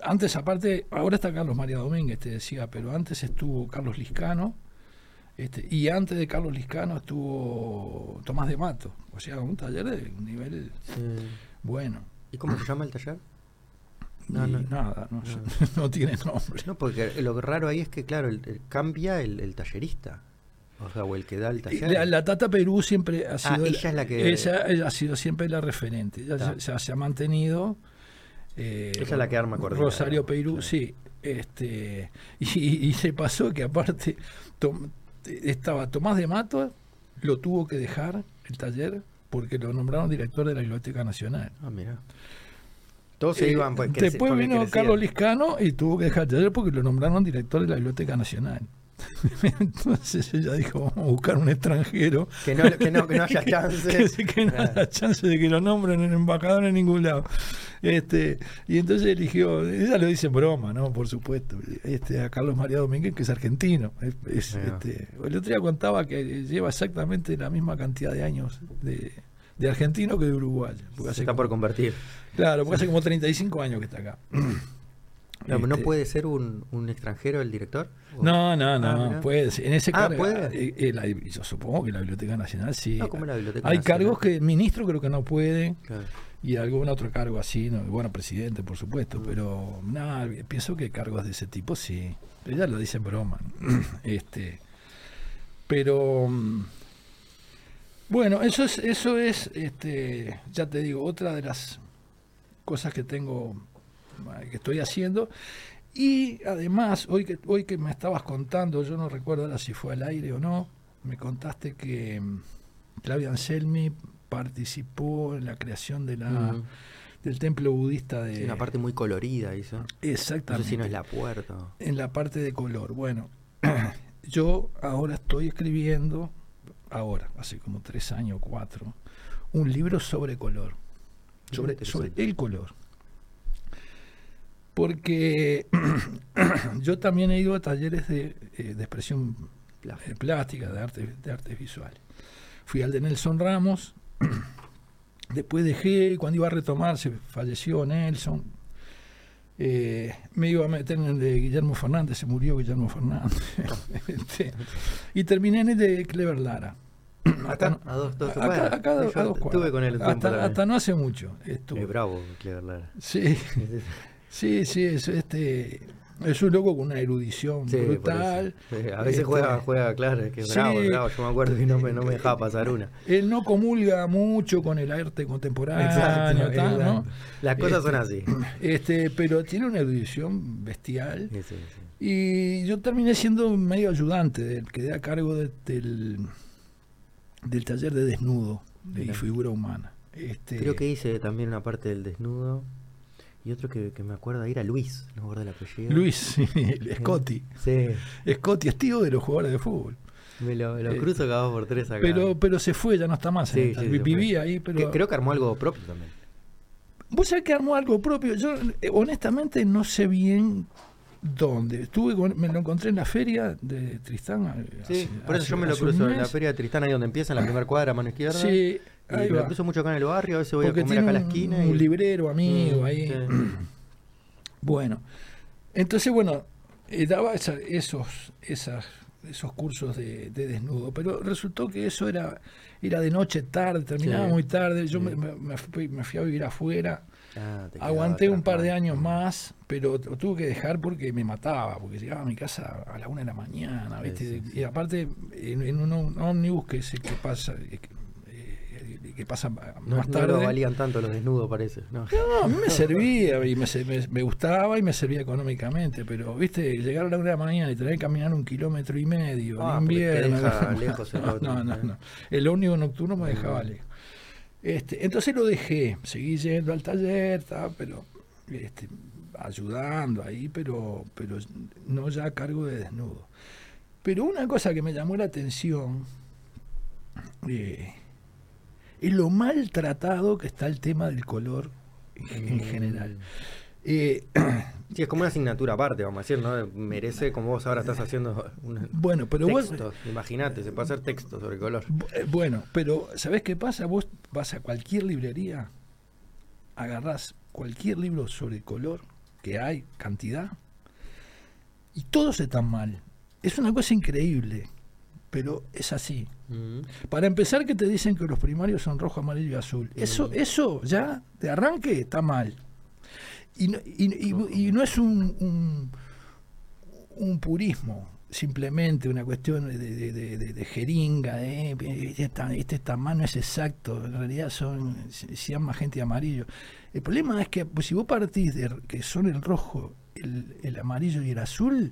Antes, aparte, ahora está Carlos María Domínguez, te decía, pero antes estuvo Carlos Liscano, este, y antes de Carlos Liscano estuvo Tomás de Mato. O sea, un taller de un nivel bueno. ¿Y cómo se llama el taller? No, no. nada, no, No. <laughs> no tiene nombre. No, porque lo raro ahí es que, claro, el- el- cambia el, el tallerista. O sea, o el que da el taller. La, la Tata Perú siempre ha sido. ella es la que- Ella, ella ha sido siempre la referente. Ella se ha mantenido. Eh, Ella es la que arma coordina, Rosario. Perú, sí. Este, <laughs> y, y se pasó que, aparte, tom- estaba Tomás de Mato, lo tuvo que dejar el taller porque lo nombraron director de la Biblioteca Nacional. Ah, mira. Todos se Eh, iban pues, Después vino. Carlos Liscano y tuvo que dejar el taller porque lo nombraron director de la Biblioteca Nacional. <laughs> Entonces ella dijo, vamos a buscar un extranjero Que no, que no, que no <laughs> haya chance. que, no Claro. haya chance de que lo nombren en embajador en ningún lado. Este, y entonces eligió, ella lo dice en broma, ¿no? Por supuesto, este, a Carlos María Domínguez, que es argentino. Es, este, el otro día contaba que lleva exactamente la misma cantidad de años de, de argentino que de uruguayo. Se hace está como- por convertir. claro, porque hace como 35 años que está acá. <clears throat> No, ¿no Este, puede ser un, un extranjero el director? ¿O- No, no, Ah, no, mirá. puede ser. En ese Ah, cargo, ¿puede? eh, eh, la- yo supongo que la Biblioteca Nacional sí. No, como la Biblioteca Hay Nacional. cargos que ministro creo que no puede Claro. y algún otro cargo así, ¿no? bueno, presidente, por supuesto, Mm. pero nada, pienso que cargos de ese tipo sí. Ella lo dice en broma. <clears throat> este, pero mm, bueno, eso es, eso es, este, ya te digo, otra de las cosas que tengo, que estoy haciendo. Y además, hoy que, hoy que me estabas contando, yo no recuerdo ahora si fue al aire o no, me contaste que mm, Claudia Anselmi participó en la creación de la, Mm. del templo budista de... Sí, una parte muy colorida hizo. No Exactamente. sé si no es la puerta. En la parte de color. Bueno, <clears throat> yo ahora estoy escribiendo, ahora, hace como tres años cuatro, un libro sobre color. Sobre, sobre el color. Porque <clears throat> yo también he ido a talleres de, eh, de expresión Plástica. eh, plástica, de arte, de artes visuales. Fui al de Nelson Ramos, <clears throat> después dejé, cuando iba a retomar se falleció Nelson. Eh, me iba a meter en el de Guillermo Fernández, se murió Guillermo Fernández. <laughs> Este, y terminé en el de Clever Lara. <clears throat> Acá, a dos, dos acá- acá a dos estuve con él hasta, hasta no hace mucho. estuve. Es bravo, Clever Lara. Sí, <laughs> sí, sí, es, este, es un loco con una erudición Sí, brutal. Sí, a veces Este, juega, juega, claro, es que es sí. bravo, bravo. Yo me acuerdo que no me, no me dejaba pasar una. Él no comulga mucho con el arte contemporáneo, Exacto, tal, ¿no? Las cosas son así. <clears throat> Este, pero tiene una erudición bestial. Y yo terminé siendo medio ayudante, del, quedé a cargo de- del, del taller de desnudo y Mirá. figura humana. Este, Creo que hice también una parte del desnudo. Y otro que, que me acuerdo era Luis, no me acuerdo el apellido. Luis, sí, <laughs> Scotty. Sí, Scotty es tío de los jugadores de fútbol. me lo, lo Eh, cruzo cada dos por tres acá. Pero, pero se fue, ya no está más. Sí, fue. Vivía ahí, pero. Que- creo que armó algo propio también. Vos sabés que armó algo propio. Yo, eh, honestamente, no sé bien dónde. Estuve con- me lo encontré en la feria de Tristán. eh, Sí, hace- por eso hace- yo me lo cruzo en la feria de Tristán, ahí donde empieza, en la primera cuadra, mano izquierda. Sí, y ahí me lo cruzo mucho acá en el barrio, a veces voy Porque a comer acá a la un, esquina. un y- librero amigo Mm, ahí. sí. <clears throat> Bueno, entonces, bueno, eh, daba esa- esos, esas, esos cursos de, de desnudo, pero resultó que eso era, era de noche tarde, terminaba Sí. muy tarde. Yo Sí. me, me- me fui, me fui a vivir afuera. Ah, Aguanté un par de años más, pero t- tuve que dejar porque me mataba, porque llegaba a mi casa a la una de la mañana, ¿viste? sí, sí. Y aparte, en, en un, ómnibus que es el que pasa, que, pasa más No, no tarde. lo valían tanto los desnudos, parece. No. No, a mí me servía y me, se- me- me gustaba y me servía económicamente, pero, viste, llegar a la una de la mañana y tener que caminar un kilómetro y medio Ah, en te invierno. deja <laughs> lejos el no, no, no, no. El ómnibus nocturno me dejaba lejos. Este, entonces lo dejé, seguí yendo al taller, ta, pero este, ayudando ahí, pero, pero no ya a cargo de desnudo. Pero una cosa que me llamó la atención eh, es lo maltratado que está el tema del color en, en general. Eh, <clears throat> Sí, es como una asignatura aparte, vamos a decir, ¿no? Merece, como vos ahora estás haciendo un bueno, pero. Imagínate, se puede hacer texto sobre color. Eh, Bueno, pero ¿sabés qué pasa? Vos vas a cualquier librería, agarrás cualquier libro sobre color que hay, cantidad, y todos están mal. Es una cosa increíble, pero es así. Mm. Para empezar, que te dicen que los primarios son rojo, amarillo y azul. Eso, Mm. eso ya de arranque está mal. Y no, y- y- y no es un, un, purismo, simplemente una cuestión de, de- de- de- de jeringa, de, eh, este, ta- este tamaño es exacto, en realidad son, se se llama gente amarillo. El problema es que pues, si vos partís de que son el rojo, el, el amarillo y el azul,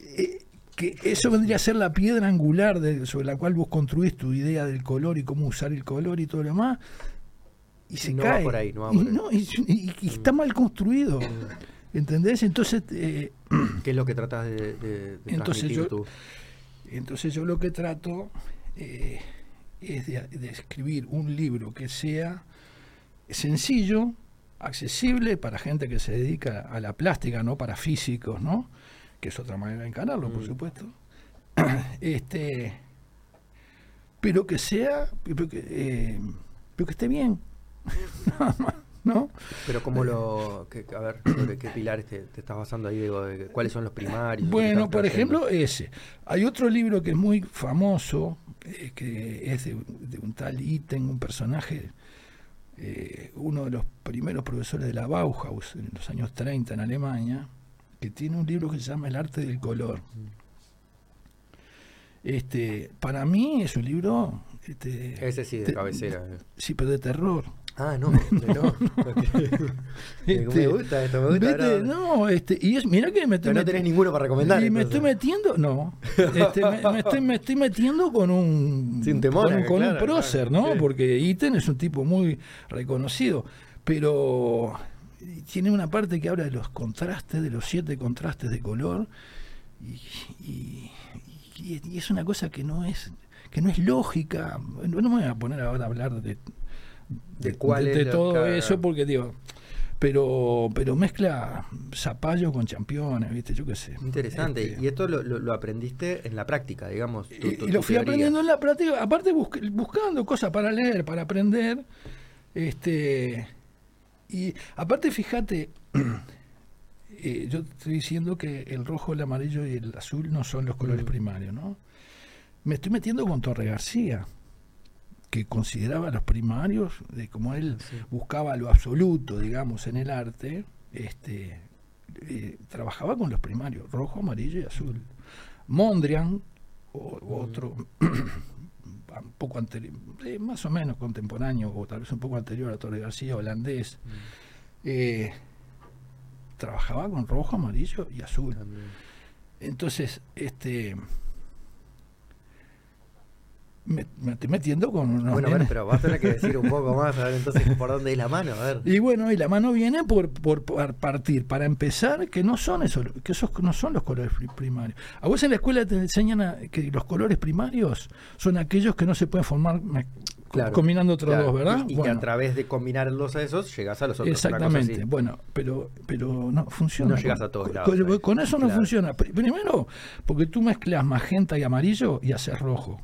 eh, que eso vendría a ser la piedra angular de- sobre la cual vos construís tu idea del color y cómo usar el color y todo lo demás, y se No va cae. por ahí, no va y, por ahí. no, y- y- y está mal construido. ¿Entendés? Entonces, eh, <clears throat> ¿Qué es lo que tratas de, de- de Entonces yo- tú? entonces yo lo que trato eh, es de, de escribir un libro que sea sencillo, accesible para gente que se dedica a la plástica, no para físicos, ¿no? Que es otra manera de encararlo, por Mm. supuesto. <clears throat> este, pero que sea, pero que, eh, pero que esté bien, Nada más, <laughs> ¿no? Pero cómo lo... que- a ver, sobre qué pilares te, te estás basando ahí, digo, de cuáles son los primarios. ¿Qué Bueno, por ejemplo, ese. Hay otro libro que es muy famoso, eh, que es de, de un tal Itten, un personaje, eh, uno de los primeros profesores de la Bauhaus en los años 30 en Alemania, que tiene un libro que se llama El arte del color. Este, para mí es un libro, este, Ese sí, de te- cabecera. sí, pero de terror. Ah, no, no. <laughs> Este, <laughs> me gusta esto, me gusta. No, este, y es, mira que me Pero no tenés ninguno para recomendar. y me entonces. estoy metiendo, no, este, me, me estoy, me estoy metiendo con un, <laughs> Sin temor, con, un- prócer, claro, ¿no? sí. Porque Iten es un tipo muy reconocido, pero tiene una parte que habla de los contrastes, de los siete contrastes de color, y, y- y- y es una cosa que no es que no es lógica. No me voy a poner ahora a hablar de, De cuál de es la- todo cada- eso, porque digo, pero pero mezcla zapallo con championes, ¿viste? Yo qué sé. Interesante. Este, y esto lo, lo- lo aprendiste en la práctica, digamos. tu- y, tu- lo fui teoría. aprendiendo en la práctica, aparte busc- buscando cosas para leer, para aprender. Este, y aparte, fíjate, <clears throat> eh, yo estoy diciendo que el rojo, el amarillo y el azul no son los colores Mm. primarios, ¿no? Me estoy metiendo con Torre García, que consideraba los primarios, de como él Sí. buscaba lo absoluto, digamos, en el arte, este, eh, trabajaba con los primarios, rojo, amarillo y azul. Mondrian, o- Mm. otro, <clears throat> un poco anterior, eh, más o menos contemporáneo, o tal vez un poco anterior a Torre García, holandés, Mm, eh, trabajaba con rojo, amarillo y azul. también. Entonces, este me, me estoy metiendo con unos Bueno, a ver, pero vas a tener que decir un <laughs> poco más, a ver entonces por dónde es la mano, a ver. Y bueno, y la mano viene por, por, por partir, para empezar, que no son esos, que esos no son los colores pri- primarios. A vos en la escuela te enseñan a- que los colores primarios son aquellos que no se pueden formar Claro, combinando otros Claro, dos, ¿verdad? Y, y que Bueno, a través de combinarlos a esos llegas a los otros. Exactamente. Bueno, pero pero no funciona. No llegas a todos con, lados, con- ahí. con eso no Claro. funciona. Pri- Primero, porque tú mezclas magenta y amarillo y haces rojo.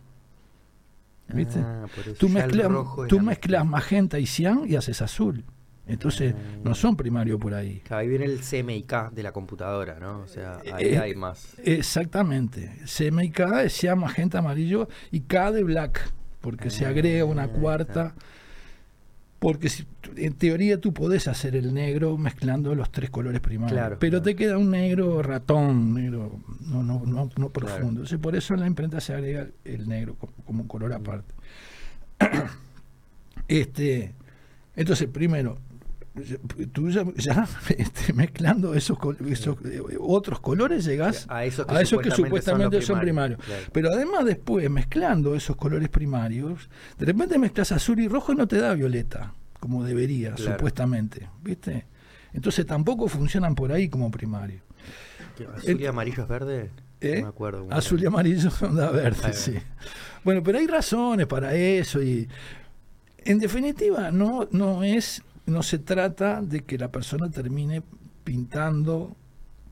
¿Viste? Ah, Tú, mezclas, tú la mezclas mezcla. magenta y cian y haces azul. Entonces, Ah. no son primarios por ahí. Claro, ahí viene el CMYK de la computadora, ¿no? O sea, ahí Eh, hay más. Exactamente. CM y K es cian, magenta, amarillo y K de black, porque se agrega una Ah, cuarta. Porque si, en teoría tú podés hacer el negro mezclando los tres colores primarios, Claro, pero claro. te queda un negro ratón, negro no, no, no, no profundo. Claro. Entonces, por eso en la imprenta se agrega el negro como, como un color Mm. aparte. <clears throat> este, entonces, primero, tú ya, ya, <laughs> este, mezclando esos, eh, otros colores llegás A esos a esos que son, supuestamente son primarios. Claro. Pero además después, mezclando esos colores primarios, de repente mezclas azul y rojo y no te da violeta, como debería, Claro. supuestamente. ¿Viste? Entonces tampoco funcionan por ahí como primarios. ¿Qué, ¿Azul y amarillo es verde? ¿Eh? No me acuerdo. Azul y amarillo <laughs> son da verde, sí. Bueno, pero hay razones para eso y en definitiva no, no es, no se trata de que la persona termine pintando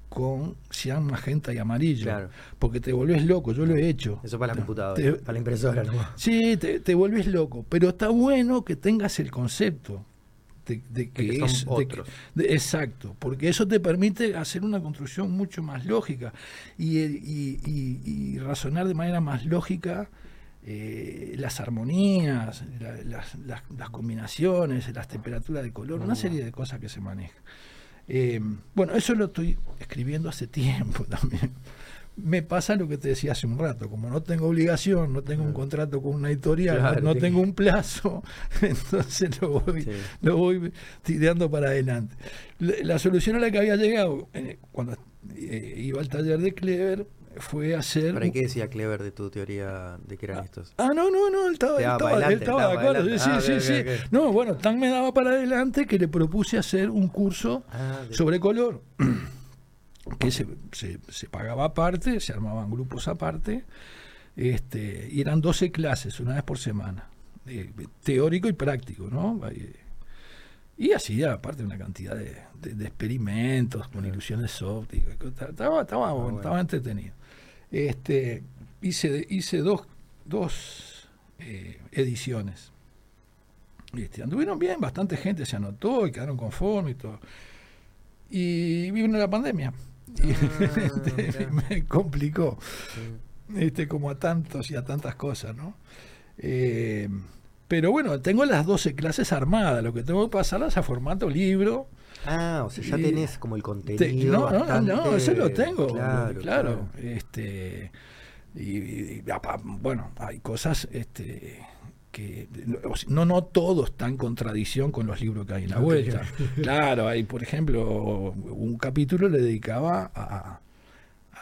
con cian, magenta y amarillo, Claro. porque te volvés loco, yo lo he hecho. Eso para la computadora, te- para la impresora, ¿no? Sí, te, te vuelves loco, pero está bueno que tengas el concepto de, de que, que son es otros. de- exacto, porque eso te permite hacer una construcción mucho más lógica y, y- y- y razonar de manera más lógica eh, las armonías, la- las, las- las combinaciones, las temperaturas de color, una serie de cosas que se manejan. Eh, bueno, eso lo estoy escribiendo hace <laughs> tiempo también. Me pasa lo que te decía hace un rato, como no tengo obligación, no tengo un contrato con una editorial, Claro, no tengo un plazo, <laughs> entonces lo voy, Sí. lo voy tirando para adelante. La, la solución a la que había llegado eh, cuando iba al taller de Clever fue hacer... ¿Para qué decía Clever de tu teoría de que eran estos? Ah, no, no, no, él estaba, él estaba, él estaba de acuerdo. Sí, adelante. sí, Ah, sí. ok. No, bueno, Tan me daba para adelante que le propuse hacer un curso Ah, de- sobre color, <clears throat> que se, se, se pagaba aparte, se armaban grupos aparte, este, y eran 12 clases, una vez por semana, eh, teórico y práctico, ¿no? Y hacía aparte una cantidad de, de- de experimentos con ilusiones ópticas, estaba, estaba, bueno, bueno. estaba entretenido. Este, hice, hice dos, dos eh, ediciones. Este, anduvieron bien, bastante gente se anotó y quedaron conformes y todo. Y vino la pandemia. Y Ah, <laughs> este, me complicó, Sí. este, como a tantos y a tantas cosas, ¿no? Eh, pero bueno, tengo las 12 clases armadas, lo que tengo que pasarlas a formato libro. Ah, o sea, ya tenés como el Te- contenido. no, no, no, no, eso lo tengo, Claro, claro. Este, y, bueno, hay cosas este, que no, no todo está en contradicción con los libros que hay en la vuelta. <laughs> Claro, hay, por ejemplo, un capítulo le dedicaba a,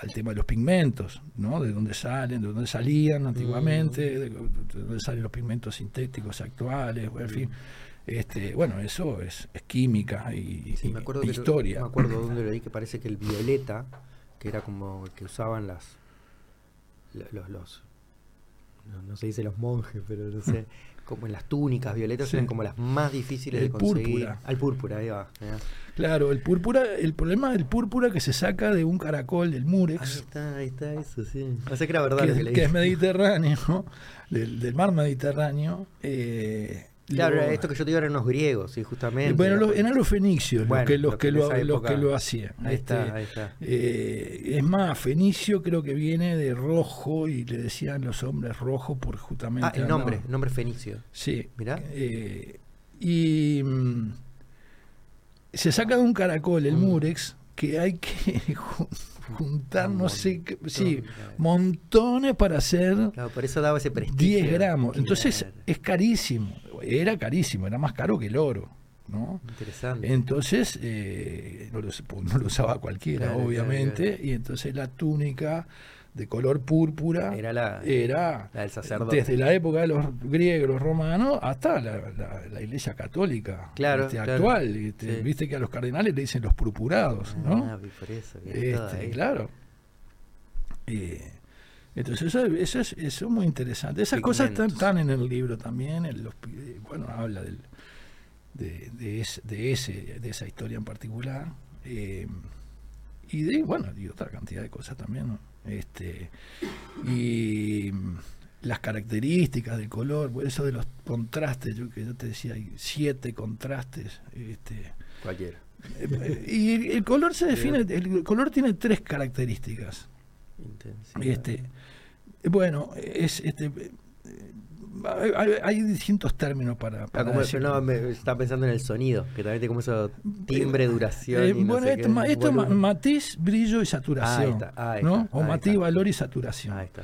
al tema de los pigmentos, ¿no? De dónde salen, de dónde salían antiguamente, Mm. de, de dónde salen los pigmentos sintéticos actuales, en fin. Este, bueno, eso es, es química y, Sí, y- me acuerdo e que historia. me acuerdo dónde leí que parece que el violeta, que era como el que usaban las la- los, los no, no se dice los monjes, pero no sé, <laughs> como en las túnicas violetas Sí. eran como las más difíciles El de conseguir. púrpura. Al púrpura, ahí va. mirá. Claro, el púrpura, el problema del púrpura que se saca de un caracol del Ahí murex, está, ahí está eso, sí. O sea que era verdad que, lo que leí. que es <laughs> mediterráneo, <laughs> del, del mar Mediterráneo. eh, Claro, lo- esto que yo te digo eran unos griegos, sí, justamente. bueno, los- eran los fenicios Bueno, los que, los lo que, lo, los que hacían. Ahí Este, está, ahí está. eh, es más, fenicio creo que viene de rojo y le decían los hombres rojo por justamente... Ah, el nombre, el nombre fenicio. Sí. Mirá. Eh, y mm, se saca de un caracol el Mm. murex que hay que <laughs> jun- juntar, Un no sé, qué, sí, claro. montones para hacer Claro, por eso daba ese prestigio. 10 gramos. Entonces es carísimo. Era carísimo, era más caro que el oro. ¿no? Interesante. Entonces, eh, no, lo, no lo usaba cualquiera, Claro, obviamente, y entonces la túnica de color púrpura Era la, era la del sacerdote. desde la época de los griegos, los romanos, hasta la, la- la iglesia católica Claro, este, claro. actual. este, Sí. Viste que a los cardenales le dicen los purpurados, ¿no? Ah, por eso. que todo Este, claro. Eh, entonces eso, eso es, eso es muy interesante. Esas cosas están, en el libro también. en los pi- eh, bueno, habla del, de, de, ese, de, ese, de esa historia en particular. eh, y de, bueno, y otra cantidad de cosas también, ¿no? Este, y las características del color, eso de los contrastes, yo que yo te decía, hay siete contrastes. Este, Cualquiera. eh, y el color se define, el color tiene tres características. Intensidad. Este, bueno, es este eh, hay, hay- distintos términos para, Ah, para como, no, me estaba pensando en el sonido, que también tiene como eso timbre, duración. Eh, y no bueno, sé esto, qué, ma- esto es matiz, brillo y saturación. Ahí está, ahí ¿no? o matiz, está. valor y saturación. Ahí está.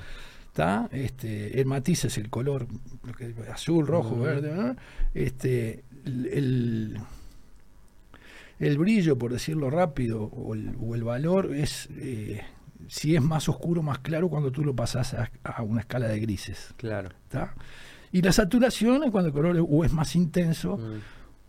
¿Está? Este, el matiz es el color lo que- azul, rojo, verde. ¿no? Este, el, el- el brillo, por decirlo rápido, o el, o el valor es eh, si es más oscuro, más claro cuando tú lo pasas a, a una escala de grises. Claro. ¿está? Y la saturación es cuando el color es- o es más intenso Mm.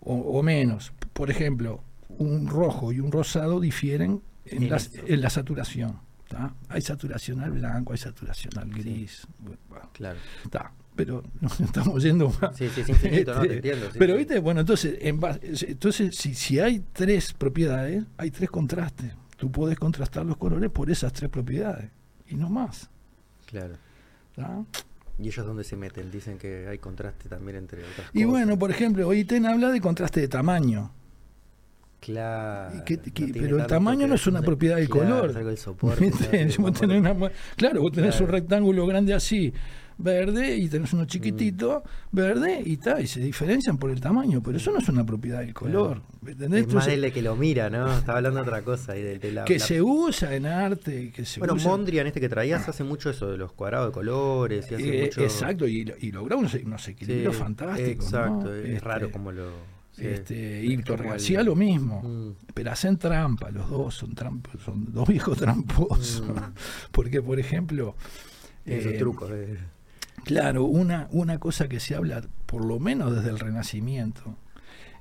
o, o menos. Por ejemplo, un rojo y un rosado difieren en, la, en la saturación. ¿tá? Hay saturación al blanco, hay saturación al gris. bueno, Claro. está. Pero <laughs> nos estamos yendo más. Sí, sí, es infinito, ¿no? <laughs> Este, Te entiendo. sí, pero sí. viste, bueno, entonces, en base- entonces si, si hay tres propiedades, hay tres contrastes. Tú puedes contrastar los colores por esas tres propiedades y no más. Claro. ¿tá? ¿Y ellos dónde se meten? Dicen que hay contraste también entre otras Y cosas. bueno, por ejemplo, OITEN habla de contraste de tamaño. Claro. Y que- no pero el tamaño no es una propiedad del claro, color. claro, vos tenés un rectángulo grande así, verde, y tenés uno chiquitito, Mm. verde, y tal, y se diferencian por el tamaño, pero eso no es una propiedad del color. ¿me ¿entendés? Es más Entonces, del de que lo mira, ¿no? Estaba hablando de otra cosa. Y de, de la, que la- se usa en arte, que se Bueno, usa. Mondrian, este que traías, hace mucho eso de los cuadrados de colores. Y hace Eh, mucho... Exacto, y, y logra unos, unos Sí, equilibrios fantásticos. Exacto, ¿no? es Este, raro como lo. sí. Este, y Torre el- lo mismo. Mm. Pero hacen trampa, los dos son trampas, son dos viejos tramposos. Mm. <laughs> Porque, por ejemplo, Esos eh, trucos. eh. Claro, una, una cosa que se habla, por lo menos desde el Renacimiento,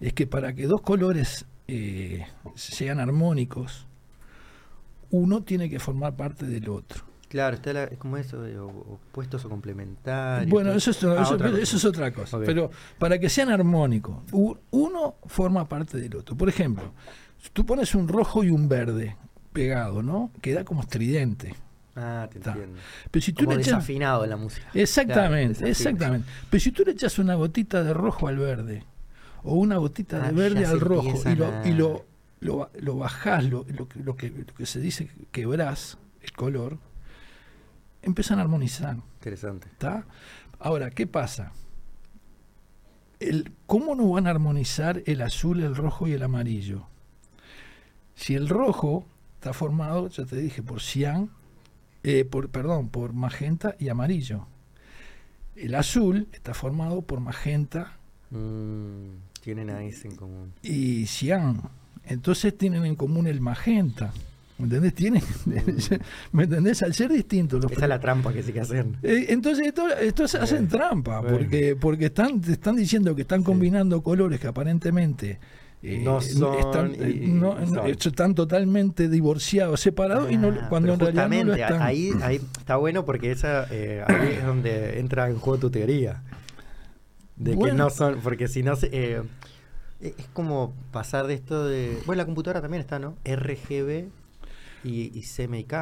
es que para que dos colores eh, sean armónicos, uno tiene que formar parte del otro. Claro, está la- es como eso, opuestos o complementarios. Bueno, eso es, Ah, eso- otra cosa. eso es otra cosa. Pero para que sean armónicos, uno forma parte del otro. Por ejemplo, tú pones un rojo y un verde pegado, ¿no? Queda como estridente. Ah, te entiendo. Pero si tú Como le echas, desafinado en la música. Exactamente, Claro, exactamente. Pero si tú le echas una gotita de rojo al verde, o una gotita Ah, de verde ya al rojo, y lo, a- y lo, lo, lo bajás, lo, lo, que- lo que, lo que se dice quebrás el color, empiezan a armonizar. Interesante. ¿está? Ahora, ¿qué pasa? El, ¿Cómo no van a armonizar el azul, el rojo y el amarillo? Si el rojo está formado, ya te dije, por cian, eh, por, perdón, por magenta y amarillo. El azul está formado por magenta Mm, tienen ahí ese en común. y cian. Entonces tienen en común el magenta. ¿Me entendés? Tienen, <laughs> ¿Me entendés? Al ser distintos los Esa es la trampa que sí que hacen. Eh, entonces esto, estos hacen Bueno, trampa bueno. porque porque están te están diciendo que están Sí. combinando colores que aparentemente eh, No son están, eh, no- no, están totalmente divorciados, separados, y no, Ah, cuando en realidad no lo están. Ahí, ahí está bueno porque esa eh, ahí es <coughs> donde entra en juego tu teoría. De que no son, porque si no se- eh, es es como pasar de esto de. Bueno, la computadora también está, ¿no? RGB y, y CMYK.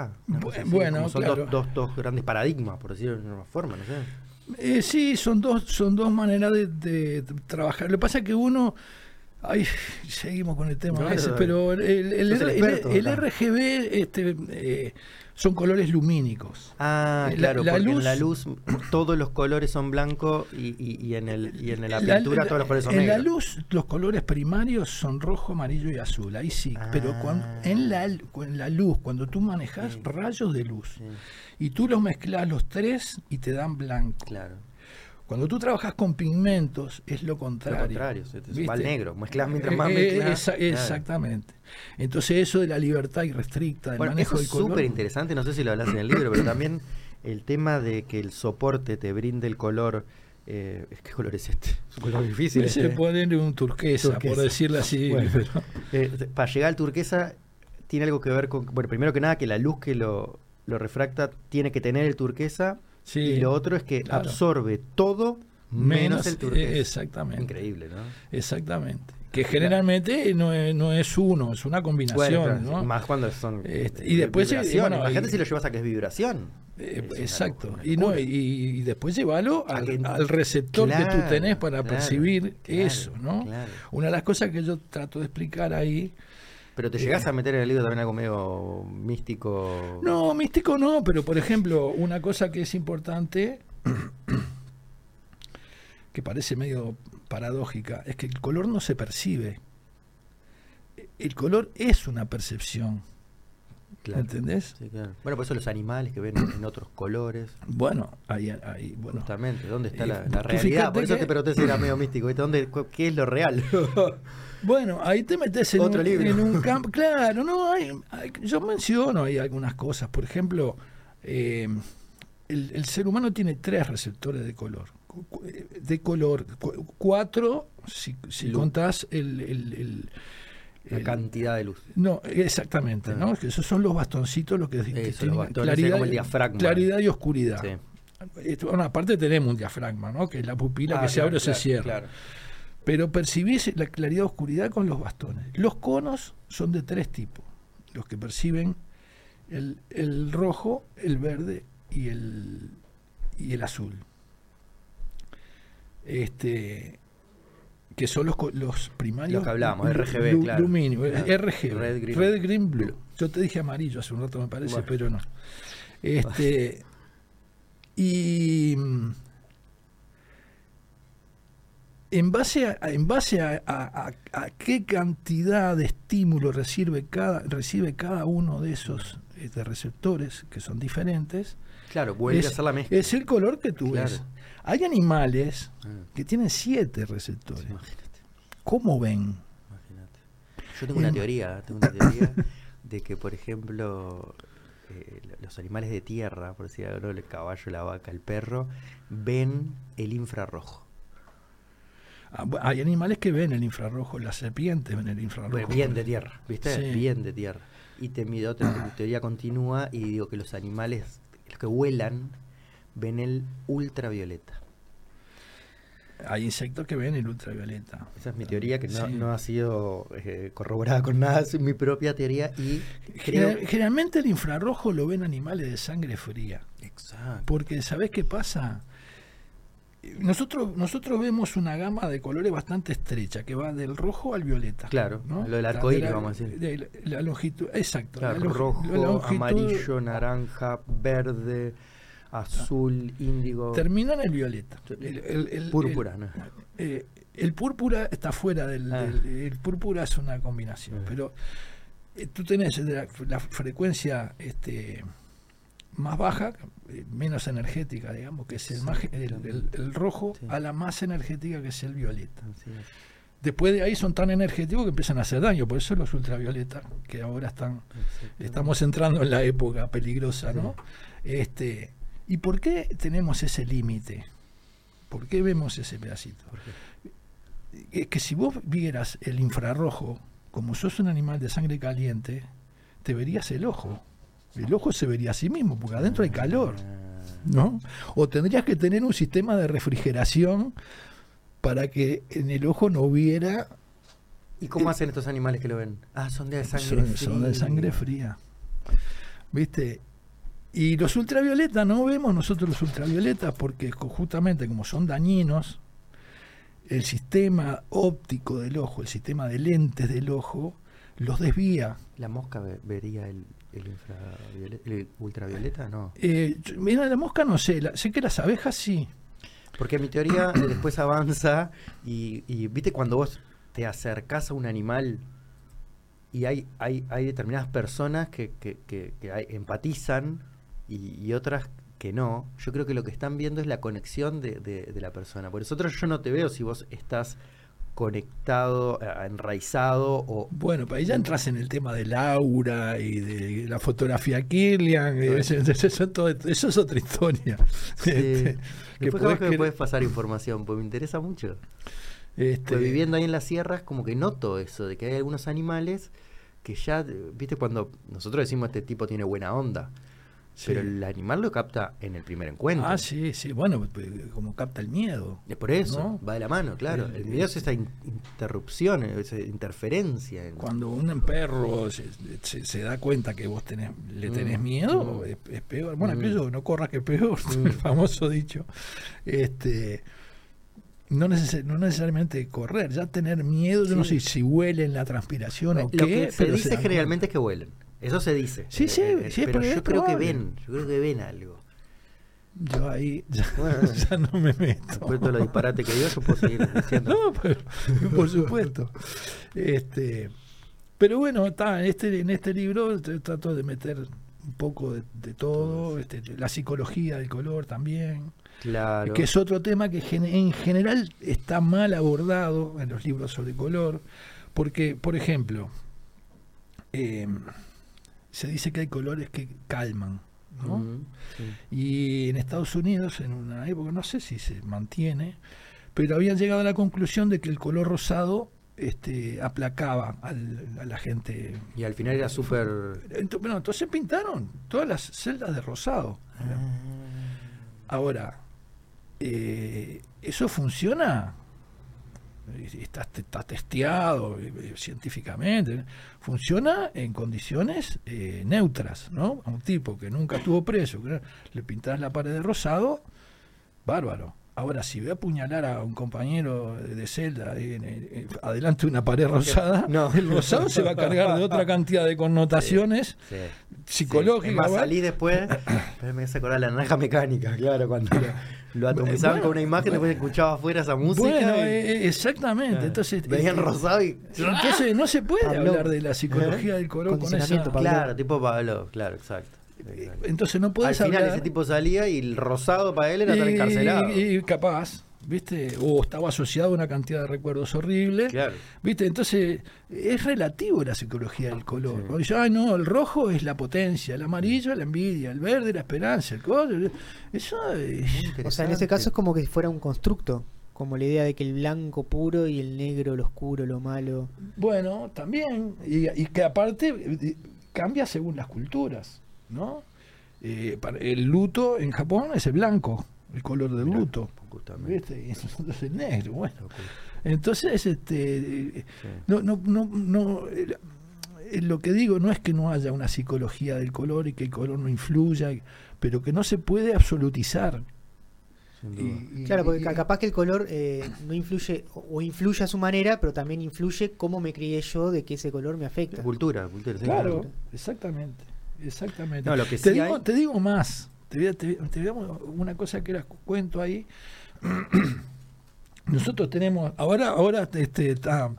bueno, son claro. dos, dos, dos grandes paradigmas, por decirlo de una forma, no sé. Eh, sí, son dos, son dos maneras de, de trabajar. Lo que pasa es que uno. Ay, <laughs> seguimos con el tema ese, pero el, el- experto. RGB este, eh, son colores lumínicos. Ah, La- claro, la porque luz- en la luz <clears throat> todos los colores son blancos y, y, y en el y en la La- pintura todos los colores son en negros. la luz los colores primarios son rojo, amarillo y azul, ahí sí, pero cuando, Ah. en, la, en la luz, cuando tú manejas Sí. rayos de luz Sí, y tú los mezclas los tres y te dan blanco. claro. Cuando tú trabajas con pigmentos es lo Lo contrario. contrario, se te va al negro. Mezclas mientras más Eh, mezclas. esa-. Exactamente. Entonces eso de la libertad irrestricta, del Bueno, manejo eso del es color. súper interesante, no sé si lo hablas en el libro, pero también el tema de que el soporte te brinde el color. Eh, ¿Qué color es este? Es un color difícil. Se este. un turquesa, Turquesa. por decirlo así. Bueno. Eh, para llegar al turquesa tiene algo que ver con, bueno, primero que nada que la luz que lo, lo refracta tiene que tener el turquesa sí, y lo otro es que claro. absorbe todo menos, el turquesa. eh, exactamente. Increíble, ¿no? Exactamente. Que generalmente no es, no es uno, es una combinación. Bueno, claro, ¿no? Más cuando son Este, eh, y después, eh, bueno, Imagínate y- si lo llevas a que es vibración. Eh, Es una exacto. Y, no, y, y después llevarlo A al, que- al receptor que tú tenés para percibir eso, ¿no? claro. Una de las cosas que yo trato de explicar ahí. Pero te Eh, llegás a meter en el libro también algo medio místico. No, místico no, pero por ejemplo, una cosa que es importante, <clears throat> que parece medio paradójica, es que el color no se percibe. El color es una percepción. Claro. ¿Entendés? Sí, claro. Bueno, por eso los animales que ven en otros colores. Bueno, ahí, ahí bueno. Justamente, ¿dónde está Eh, la, realidad? Por eso que- te pregunté si era medio místico. ¿Dónde, ¿Qué es lo real? <laughs> Bueno, ahí te metes en, Otro un, libro. en un campo. <laughs> Claro, no, hay, hay- yo menciono ahí algunas cosas. Por ejemplo, eh, el, el ser humano tiene tres receptores de color. Eh, De color, cu- cuatro si, si contás el, el- el- la cantidad de luz. no, exactamente, Ah. ¿no? Que esos son los bastoncitos los que, que los tienen bastones, claridad, como el diafragma. claridad y oscuridad. Sí. Bueno, aparte tenemos un diafragma, ¿no? Que es la pupila Ah, que se abre o se cierra. claro. Pero percibís la claridad oscuridad con los bastones. Los conos son de tres tipos. Los que perciben el, el rojo, el verde y el, y el azul. Este, que son los, los primarios. Los que hablábamos, lu- RGB, claro. lumínicos, Claro. RGB. Red, green, Red, green, blue. Yo te dije amarillo hace un rato, me parece, Bueno. pero no. Este, <laughs> y mm, en base a, en base a, a- a- a qué cantidad de estímulo recibe cada, recibe cada uno de esos este, receptores, que son diferentes, Claro, vuelve es, a hacer la mezcla. es el color que tú Claro. ves. Hay animales Ah, que tienen siete receptores. imagínate, ¿Cómo ven? imagínate. Yo tengo una teoría, tengo una teoría <coughs> de que, por ejemplo, eh, los animales de tierra, por decir algo, el caballo, la vaca, el perro, ven el infrarrojo. Ah, Hay animales que ven el infrarrojo, las serpientes ven el infrarrojo. Bueno, bien de tierra, ¿viste? Sí. Bien de tierra. Y te, mi, otra- mi teoría continúa y digo que los animales, los que vuelan, ven el ultravioleta. Hay insectos que ven el ultravioleta. Esa es mi teoría que no, Sí. no ha sido eh, corroborada con nada, es mi propia teoría y creo... Generalmente el infrarrojo lo ven animales de sangre fría. Exacto. Porque, ¿sabés qué pasa? Nosotros, nosotros vemos una gama de colores bastante estrecha, que va del rojo al violeta. Claro, ¿no? lo del La- arco de iris, la- vamos a decir. de la, la longitud, exacto. Claro, la longi- rojo, longitud amarillo, naranja, verde, azul, índigo, Termina en el violeta. El, el- el- púrpura. el- ¿no? eh, el púrpura está fuera del, Ah. del- El púrpura es una combinación, Ah. pero eh, tú tenés la, la frecuencia este, más baja, eh, menos energética, digamos, que es el, más, el, rojo, Sí. a la más energética, que es el violeta. Después de ahí son tan energéticos que empiezan a hacer daño, por eso los ultravioletas, que ahora están, estamos entrando en la época peligrosa, ¿no? Este, ¿Y por qué tenemos ese límite? ¿Por qué vemos ese pedacito? Es que si vos vieras el infrarrojo, como sos un animal de sangre caliente, te verías el ojo. El ojo se vería a sí mismo, porque adentro hay calor, ¿no? O tendrías que tener un sistema de refrigeración para que en el ojo no hubiera... ¿Y cómo Eh, hacen estos animales que lo ven? Ah, son de sangre son, fría. son de sangre fría. ¿Viste? Y los ultravioletas, no vemos nosotros los ultravioletas porque justamente como son dañinos, el sistema óptico del ojo, el sistema de lentes del ojo, los desvía. ¿La mosca ve- vería el, el, infravioleta, el ultravioleta? No. Eh, mira, la mosca no sé, la- sé que las abejas sí. Porque mi teoría <coughs> eh, después avanza y, y, viste cuando vos te acercás a un animal y hay, hay, hay determinadas personas que, que, que- que hay- empatizan y, y otras que no. Yo creo que lo que están viendo es la conexión de, de- de la persona. Por eso yo no te veo si vos estás conectado, eh, enraizado o... Bueno, para ahí ya entras en el tema del aura y de la fotografía Kirlian, y eso, eso- eso- todo- eso es otra historia. Sí. Este, que Después que me puedes pasar información, porque me interesa mucho. este, Pues viviendo ahí en las sierras, como que noto eso, de que hay algunos animales que ya, eh, viste, cuando nosotros decimos este tipo tiene buena onda, sí. pero el animal lo capta en el primer encuentro. Ah, sí, sí, bueno, pues, como capta el miedo. Es por eso, ¿No? va de la mano, claro. El- El miedo es esta in- interrupción, esa interferencia. en- Cuando un perro se, se- se da cuenta que vos tenés, le tenés Mm, miedo, mm. es, es peor. Bueno, Mm. aquello, no corras que es peor, <laughs> Mm. el famoso dicho. Este, no, neces- no necesariamente correr, ya tener miedo, yo no sé si huele en la transpiración o Lo qué, que se pero dice generalmente es que huelen. Eso se dice. Sí, sí, Eh, eh, sí, pero yo creo que ven, yo creo que ven algo. Yo ahí ya, <laughs> Bueno. ya no me meto. Después de todo lo disparate que dio, yo puedo seguir diciendo. <laughs> No, pero, por supuesto. Este, pero bueno, está, este, en este libro trato de meter un poco de, de todo, este, la psicología del color también, Claro. que es otro tema que gen- en general está mal abordado en los libros sobre color, porque, por ejemplo, eh, se dice que hay colores que calman, ¿no? Ujú, sí. Y en Estados Unidos, en una época, no sé si se mantiene, pero habían llegado a la conclusión de que el color rosado este, aplacaba al- a la gente. Y al final era súper... Ento- bueno, entonces pintaron todas las celdas de rosado. Ahora, eh, ¿eso funciona? Está, está testeado eh, eh, científicamente. Funciona en condiciones eh, neutras, ¿no? A un tipo que nunca estuvo preso, que le pintas la pared de rosado, bárbaro. Ahora, si voy a apuñalar a un compañero de celda el- en- adelante de una pared rosada, No. <laughs> el rosado se va a cargar de otra cantidad de connotaciones Sí. psicológicas. Es más, ¿va? salí después, pero me hace acordar la naranja mecánica, claro, cuando lo, lo atomizaban Bueno, con una imagen, bueno. después escuchaba afuera esa música. Bueno, y- eh, eh, exactamente. Claro. Entonces, veían eh, rosado y. entonces no se puede Pablo. hablar de la psicología del color con esa. Pablo. Claro, tipo Pablo, claro, exacto. Entonces no Al puedes final hablar. ese tipo salía y el rosado para él era estar encarcelado. y capaz, ¿viste? O estaba asociado a una cantidad de recuerdos horribles. Claro. ¿Viste? Entonces, es relativo la psicología del color. Sí. ay, no, el rojo es la potencia, el amarillo la envidia, el verde la esperanza, el color. Eso es. O sea, en este caso es como que si fuera un constructo, como la idea de que el blanco puro y el negro, lo oscuro, lo malo. Bueno, también. Y, y que aparte eh, cambia según las culturas, ¿no? Eh, para- el luto en Japón es el blanco, el color del Mirá, luto. Justamente. ¿Viste? Y nosotros el negro, bueno. Entonces, este, Sí. no, no, no, no, eh, lo que digo no es que no haya una psicología del color y que el color no influya, pero que no se puede absolutizar. Y- y- Claro, porque y- ca- capaz que el color eh, no influye, o influye a su manera, pero también influye cómo me crié yo de que ese color me afecta. Cultura, cultura. Claro, cultura. exactamente, exactamente. No, lo que te, digo, hay- te digo más, te voy a- te, te digo una cosa que era cuento ahí. <clears throat> Nosotros tenemos, ahora, ahora este, está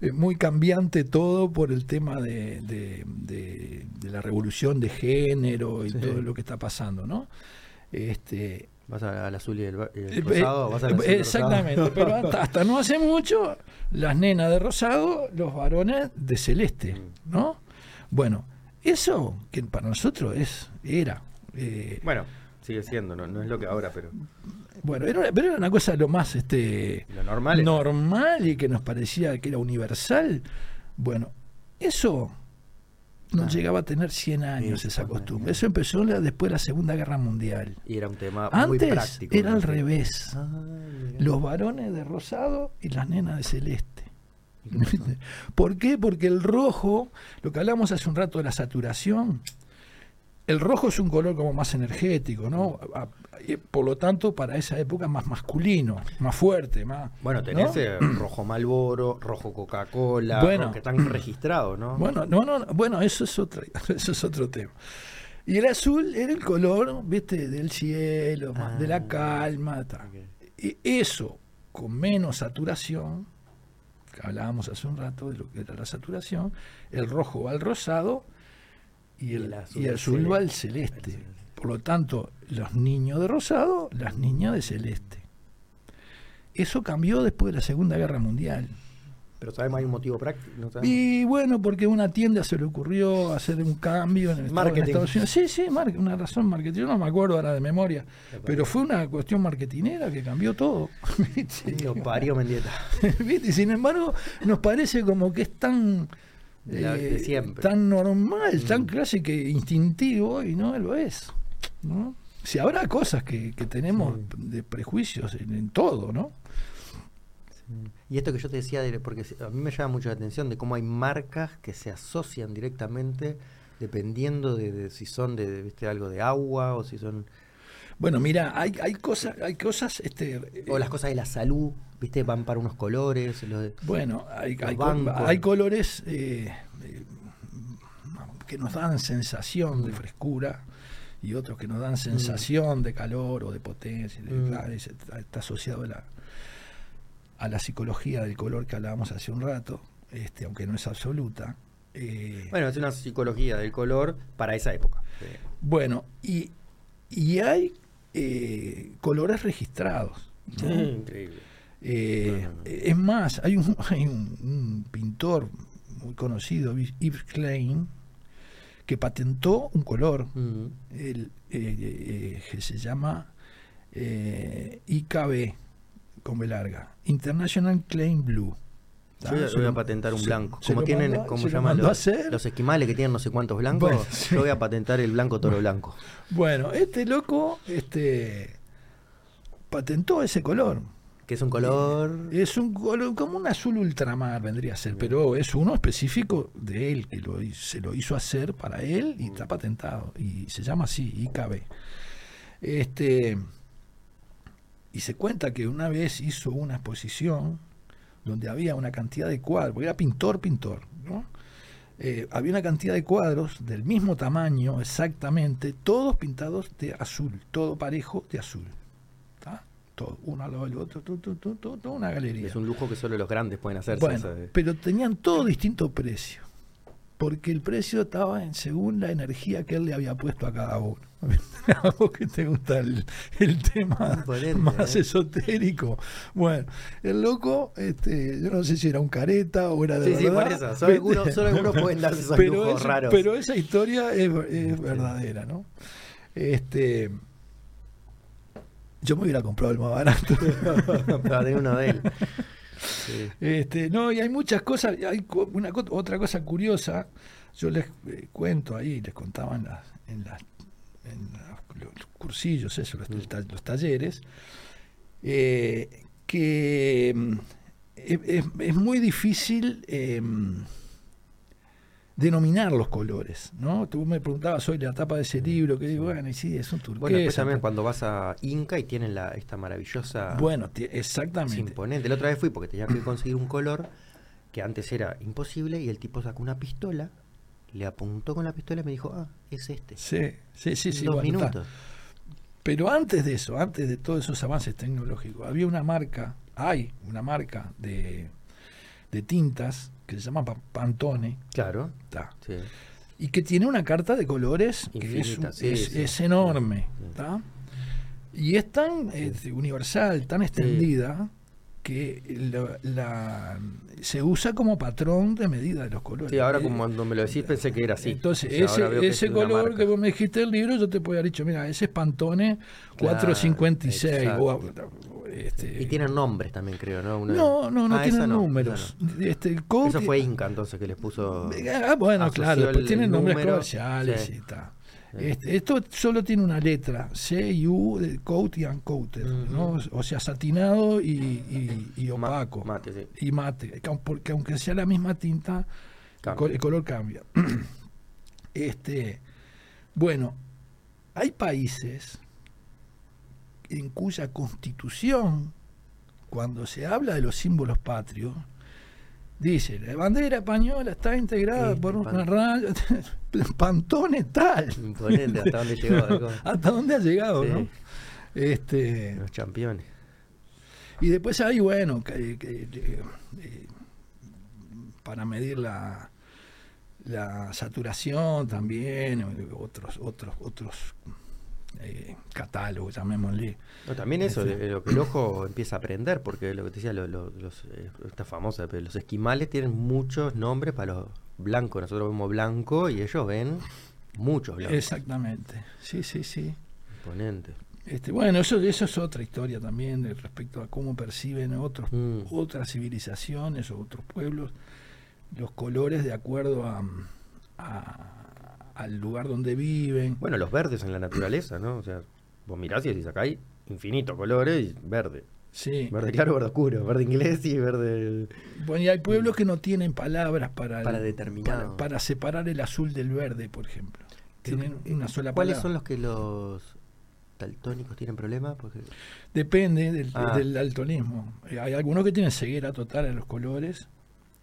eh, muy cambiante todo por el tema de, de- de- de la revolución de género y Sí. todo lo que está pasando, ¿no? Este, Vas a- al azul y el, eh, rosado, vas al azul exactamente, rosado. <laughs> pero hasta, hasta no hace mucho, las nenas de rosado, los varones de celeste, Mm. ¿no? Bueno, eso que para nosotros es era. eh, Bueno, Sigue siendo, no, no es lo que ahora, pero Bueno, era, pero era una cosa lo más este lo normal normal y que nos parecía que era universal. Bueno, eso no Ah. llegaba a tener 100 años Sí, esa costumbre. Eso empezó la- después de la Segunda Guerra Mundial. y era un tema muy Antes práctico. era ¿no? al revés. Ah. Los varones de rosado y las nenas de celeste. ¿Por qué? Porque el rojo, lo que hablamos hace un rato de la saturación, el rojo es un color como más energético, ¿no? Por lo tanto, para esa época más masculino, más fuerte, más... Bueno, tenés ¿no? eh, <clears throat> rojo Malboro, rojo Coca-Cola, Bueno. que están registrados, ¿no? Bueno, no, no, no, bueno, eso es otro, <laughs> eso es otro tema. Y el azul era el color, viste, del cielo, más de Ah. la calma, ta. Ok. Y eso, con menos saturación, hablábamos hace un rato de lo que era la saturación, el rojo va al rosado y el, El azul y el azul va al celeste. celeste. Al celeste. Por lo tanto, los niños de rosado, las niñas de celeste. Eso cambió después de la Segunda Guerra Mundial. Pero sabemos, hay un motivo práctico. Y bueno, porque a una tienda se le ocurrió hacer un cambio en, el Estado- en Marketing. Estados Unidos. Sí, sí, una razón marketing. Yo no me acuerdo ahora de memoria. Pero fue una cuestión marketinera que cambió todo. <laughs> Lo parió Mendieta. <laughs> ¿Viste? Y Sin embargo, nos parece como que es tan, de siempre. tan normal, Mm. tan casi que instintivo y no lo es. ¿no? Si habrá cosas que, que tenemos Sí. de prejuicios en, en todo, ¿no? Y esto que yo te decía, de- porque a mí me llama mucho la atención de cómo hay marcas que se asocian directamente dependiendo de, de si son de, de, ¿viste, algo de agua o si son Bueno, mira, hay, hay cosas, hay cosas, este, o las cosas de la salud, viste, van para unos colores, los de- Bueno, hay, Los hay, colores eh, eh, que nos dan sensación de Mm. frescura y otros que nos dan sensación de calor o de potencia. Mm. está, está asociado a la, a la psicología del color que hablábamos hace un rato, este, aunque no es absoluta. Eh, Bueno, es una psicología del color para esa época. Bueno, y, y hay eh, colores registrados. ¿no? Increíble. Eh, No, no, no. Es más, hay un, <laughs> hay un, un pintor muy conocido, Yves Klein, que patentó un color el, eh, eh, que se llama eh, IKB, con B larga, International Klein Blue. Yo voy a, voy patentar un se- blanco. se Como tienen, mandó- como lo llaman los, los esquimales que tienen no sé cuántos blancos, Bueno, sí. yo voy a patentar el blanco toro blanco. Bueno, este loco este, patentó ese color. Que es un color. Es un color como un azul ultramar vendría a ser, pero es uno específico de él que lo, se lo hizo hacer para él y está patentado y se llama así IKB. Este y se cuenta que una vez hizo una exposición donde había una cantidad de cuadros, porque era pintor, pintor, ¿no? Eh, había una cantidad de cuadros del mismo tamaño exactamente, todos pintados de azul, todo parejo de azul. ¿tá? Todo, uno al lado del otro, toda una galería. Es un lujo que solo los grandes pueden hacerse. Bueno, pero tenían todo distinto precio, porque el precio estaba en según la energía que él le había puesto a cada uno. <laughs> A vos que te gusta el, el tema Imponente, más ¿eh? esotérico. Bueno, el loco, este, yo no sé si era un careta o era de Sí, sí, verdad. por eso. Solo algunos, solo algunos <laughs> pueden darse esos pero, lujos raros. pero esa historia es, es verdadera, ¿no? Este, yo me hubiera comprado el más barato. <laughs> Para uno de él. Sí. Este, no, y hay muchas cosas, hay una, otra cosa curiosa, yo les eh, cuento ahí, les contaba en, las, en, las, en los cursillos, eso, los, Mm. los talleres, eh, que mm, es, es- es muy difícil eh, denominar los colores, ¿no? Tú me preguntabas hoy la tapa de ese libro, que digo, bueno, y sí, es un turquesa. Bueno, después también cuando vas a Inca y tienen la, esta maravillosa. Bueno, es exactamente. imponente. La otra vez fui porque tenía que conseguir un color que antes era imposible y el tipo sacó una pistola, le apuntó con la pistola y me dijo, ah, es este. Sí, sí, sí, sí. dos bueno, está. minutos. Pero antes de eso, antes de todos esos avances tecnológicos, había una marca, hay una marca de, de tintas que se llama Pa- Pantone, Claro. ¿tá? Sí. y que tiene una carta de colores que es, sí, es- sí. es enorme. Y es tan universal, tan extendida, que la, la- se usa como patrón de medida de los colores. Sí, ahora Eh, como cuando me lo decís pensé que era así. Entonces, O sea, ese, que ese color que vos me dijiste el libro, yo te puedo haber dicho, mira, ese es Pantone Claro, 456. exacto. o- este, Y tienen nombres también, creo, ¿no? Una- no, no, no Ah, tienen no, números. no. Este, Eso fue Inca entonces que les puso. Ah, bueno, claro, el- tienen nombres comerciales sí. y tal. Este, esto solo tiene una letra, C y U, de coat y uncoated. ¿no? o sea, satinado y, y- y opaco. mate, sí. Y mate, porque aunque sea la misma tinta, Cambia. el color cambia. <clears throat> este, bueno, hay países en cuya constitución, cuando se habla de los símbolos patrios, dice, la bandera española está integrada por pan- una raya, <laughs> pantone tal. Imponente hasta dónde llegó. <laughs> algo. ¿Hasta dónde ha llegado, Sí. no? Este, Los campeones. y después hay, bueno, que- que- eh, para medir la, la saturación también, otros, otros, otros eh, catálogos, llamémosle. No, también eso, Este. de- lo que el ojo <clears throat> empieza a aprender, porque lo que te decía, lo- lo- los, eh, esta famosa, pero los esquimales tienen muchos nombres para los blancos. Nosotros vemos blanco y ellos ven muchos blancos. Exactamente, sí, sí, sí. Imponente. Este, bueno, eso, eso es otra historia también de respecto a cómo perciben otros, Mm. otras civilizaciones o otros pueblos los colores de acuerdo a, a- al lugar donde viven. Bueno, los verdes en la naturaleza, ¿no? O sea, vos mirás y decís acá hay infinito colores y verde. Sí. Verde claro, verde oscuro, verde inglés y verde... Bueno, y hay pueblos que no tienen palabras para, Para determinado. para, para separar el azul del verde, por ejemplo. Tienen una sola ¿Cuáles palabra. son los que los daltónicos tienen problemas? Porque... Depende del, Ah. del daltonismo. Eh, Hay algunos que tienen ceguera total a los colores.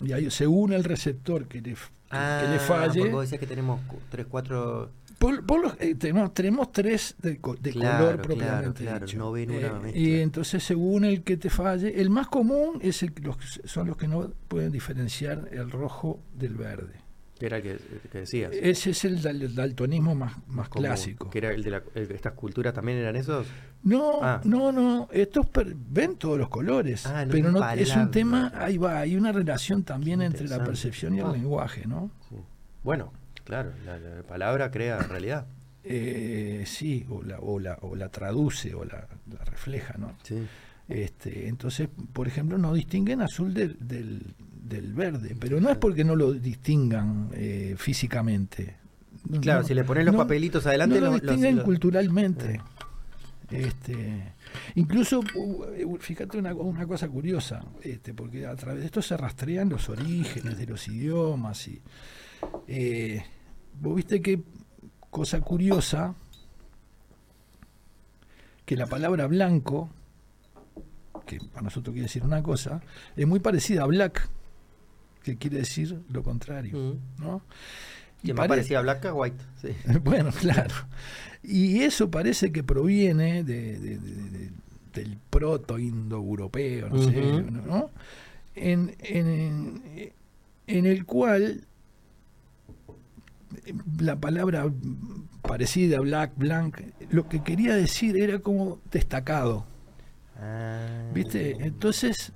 Y hay, según el receptor que le, f- que- le Ah, falle. vos decías que tenemos tres, cuatro... Por, por los- eh, tenemos, tenemos tres de, de Claro, color propiamente claro, dicho. no ven una Eh, y entonces según el que te falle, el más común es el, los, son los que no pueden diferenciar el rojo del verde. Que era el que, que decías. Ese es el dal- daltonismo más, más clásico. Que era el de la, el- estas culturas también eran esos. No, Ah. no, no, estos per- ven todos los colores, Ah, no pero no es un tema, ahí va, hay una relación también entre la percepción y el Ah. lenguaje, ¿no? Sí. Bueno, claro, la, la palabra crea realidad. Eh, sí, o la, o, la, o la traduce o la, la refleja, ¿no? Sí. Este, entonces, por ejemplo, no distinguen azul del, del, del verde, pero no es porque no lo distingan eh, físicamente. Claro, no, si le pones los no- papelitos adelante, no lo distinguen los- culturalmente. Este, incluso, uh, fíjate una, una cosa curiosa, este, porque a través de esto se rastrean los orígenes de los idiomas. Y, eh, Vos viste qué cosa curiosa, que la palabra blanco, que para nosotros quiere decir una cosa, es muy parecida a black, que quiere decir lo contrario. ¿no? Que más pare- parecía black a white. Sí. <laughs> bueno, claro. Y eso parece que proviene de- de- de- de- del proto-indoeuropeo, no sé. ¿no? En, en- en el cual la palabra parecida, black, blanc, lo que quería decir era como destacado, Ah. ¿viste? Entonces,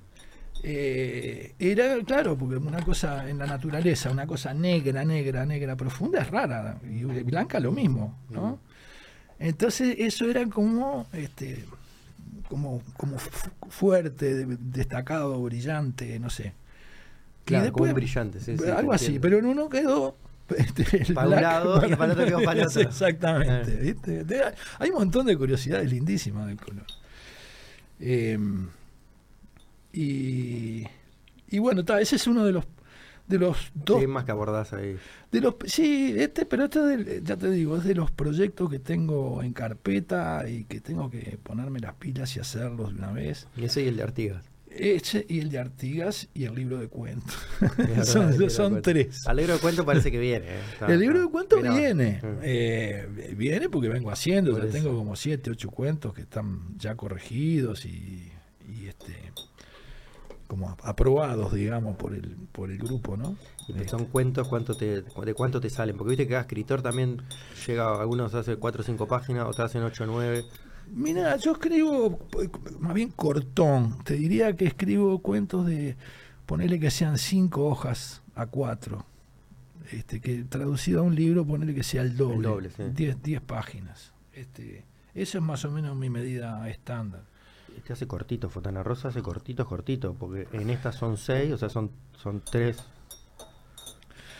eh, era, claro, porque una cosa en la naturaleza, una cosa negra, negra, negra, profunda, es rara, y blanca lo mismo, ¿no? Entonces, eso era como, este, como, como fu- fuerte, de- destacado, brillante, no sé. Y Claro, como después- un brillante. Sí, sí, algo así, pero en uno quedó <laughs> este, Para un y para otro quedó para <laughs> otro. Exactamente. Hay un montón de curiosidades lindísimas del color. Eh, y, y bueno, ta, ese es uno de los de los dos ¿Qué más que abordás ahí? de los sí este pero este del- ya te digo es de los proyectos que tengo en carpeta y que tengo que ponerme las pilas y hacerlos de una vez Y ese y el de Artigas. ese y el de Artigas y el libro de cuentos <laughs> verdad, <laughs> son, de cuentos. tres Al libro de cuento parece que viene. eh. Está- <laughs> el libro de cuentos viene. Mm. eh, viene porque vengo haciendo. Ya tengo como siete, ocho cuentos que están ya corregidos y, y, este como aprobados, digamos, por el, por el grupo, ¿no? Pues Este, son cuentos cuánto te, de cuánto te salen. Porque viste que cada escritor también llega, algunos hace 4 o 5 páginas, otros hacen 8 o 9. Mira, yo escribo más bien cortón. Te diría que escribo cuentos de ponerle que sean cinco hojas a cuatro. Este, que traducido a un libro, ponerle que sea el doble. El doble, sí. diez, diez páginas. Este, eso es más o menos mi medida estándar. Este hace cortito, Fontana Rosa hace cortitos, cortitos, porque en estas son seis, o sea, son, son tres.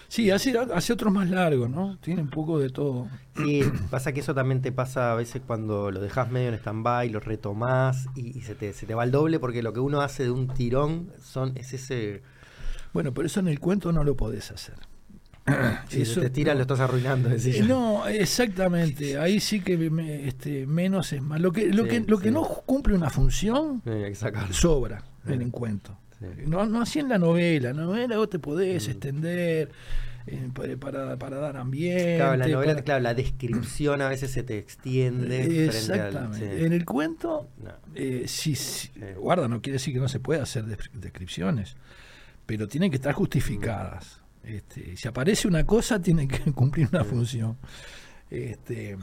Sí, hace, hace otros más largos, ¿no? Tiene un poco de todo. Sí, pasa que eso también te pasa a veces cuando lo dejas medio en stand-by, lo retomás y, y se, te, se te va el doble, porque lo que uno hace de un tirón son es ese... Bueno, pero eso en el cuento no lo podés hacer. <clears throat> Si Eso- te tiras, lo estás arruinando. Eh, No, exactamente. Ahí sí que me- este, menos es más. Lo que, lo Sí, que, lo que no cumple una función Sí, sobra el cuento. Sí. No, no así en la novela. En la novela vos te podés Mm. extender eh, para, para, dar ambiente. Claro, la novela, para- claro, la descripción a veces se te extiende. frente al- Exactamente. sí. En el cuento, No. eh, sí, sí, guarda, no quiere decir que no se pueda hacer des- descripciones, pero tienen que estar justificadas. Este, si aparece una cosa, tiene que <laughs> cumplir una función. Este,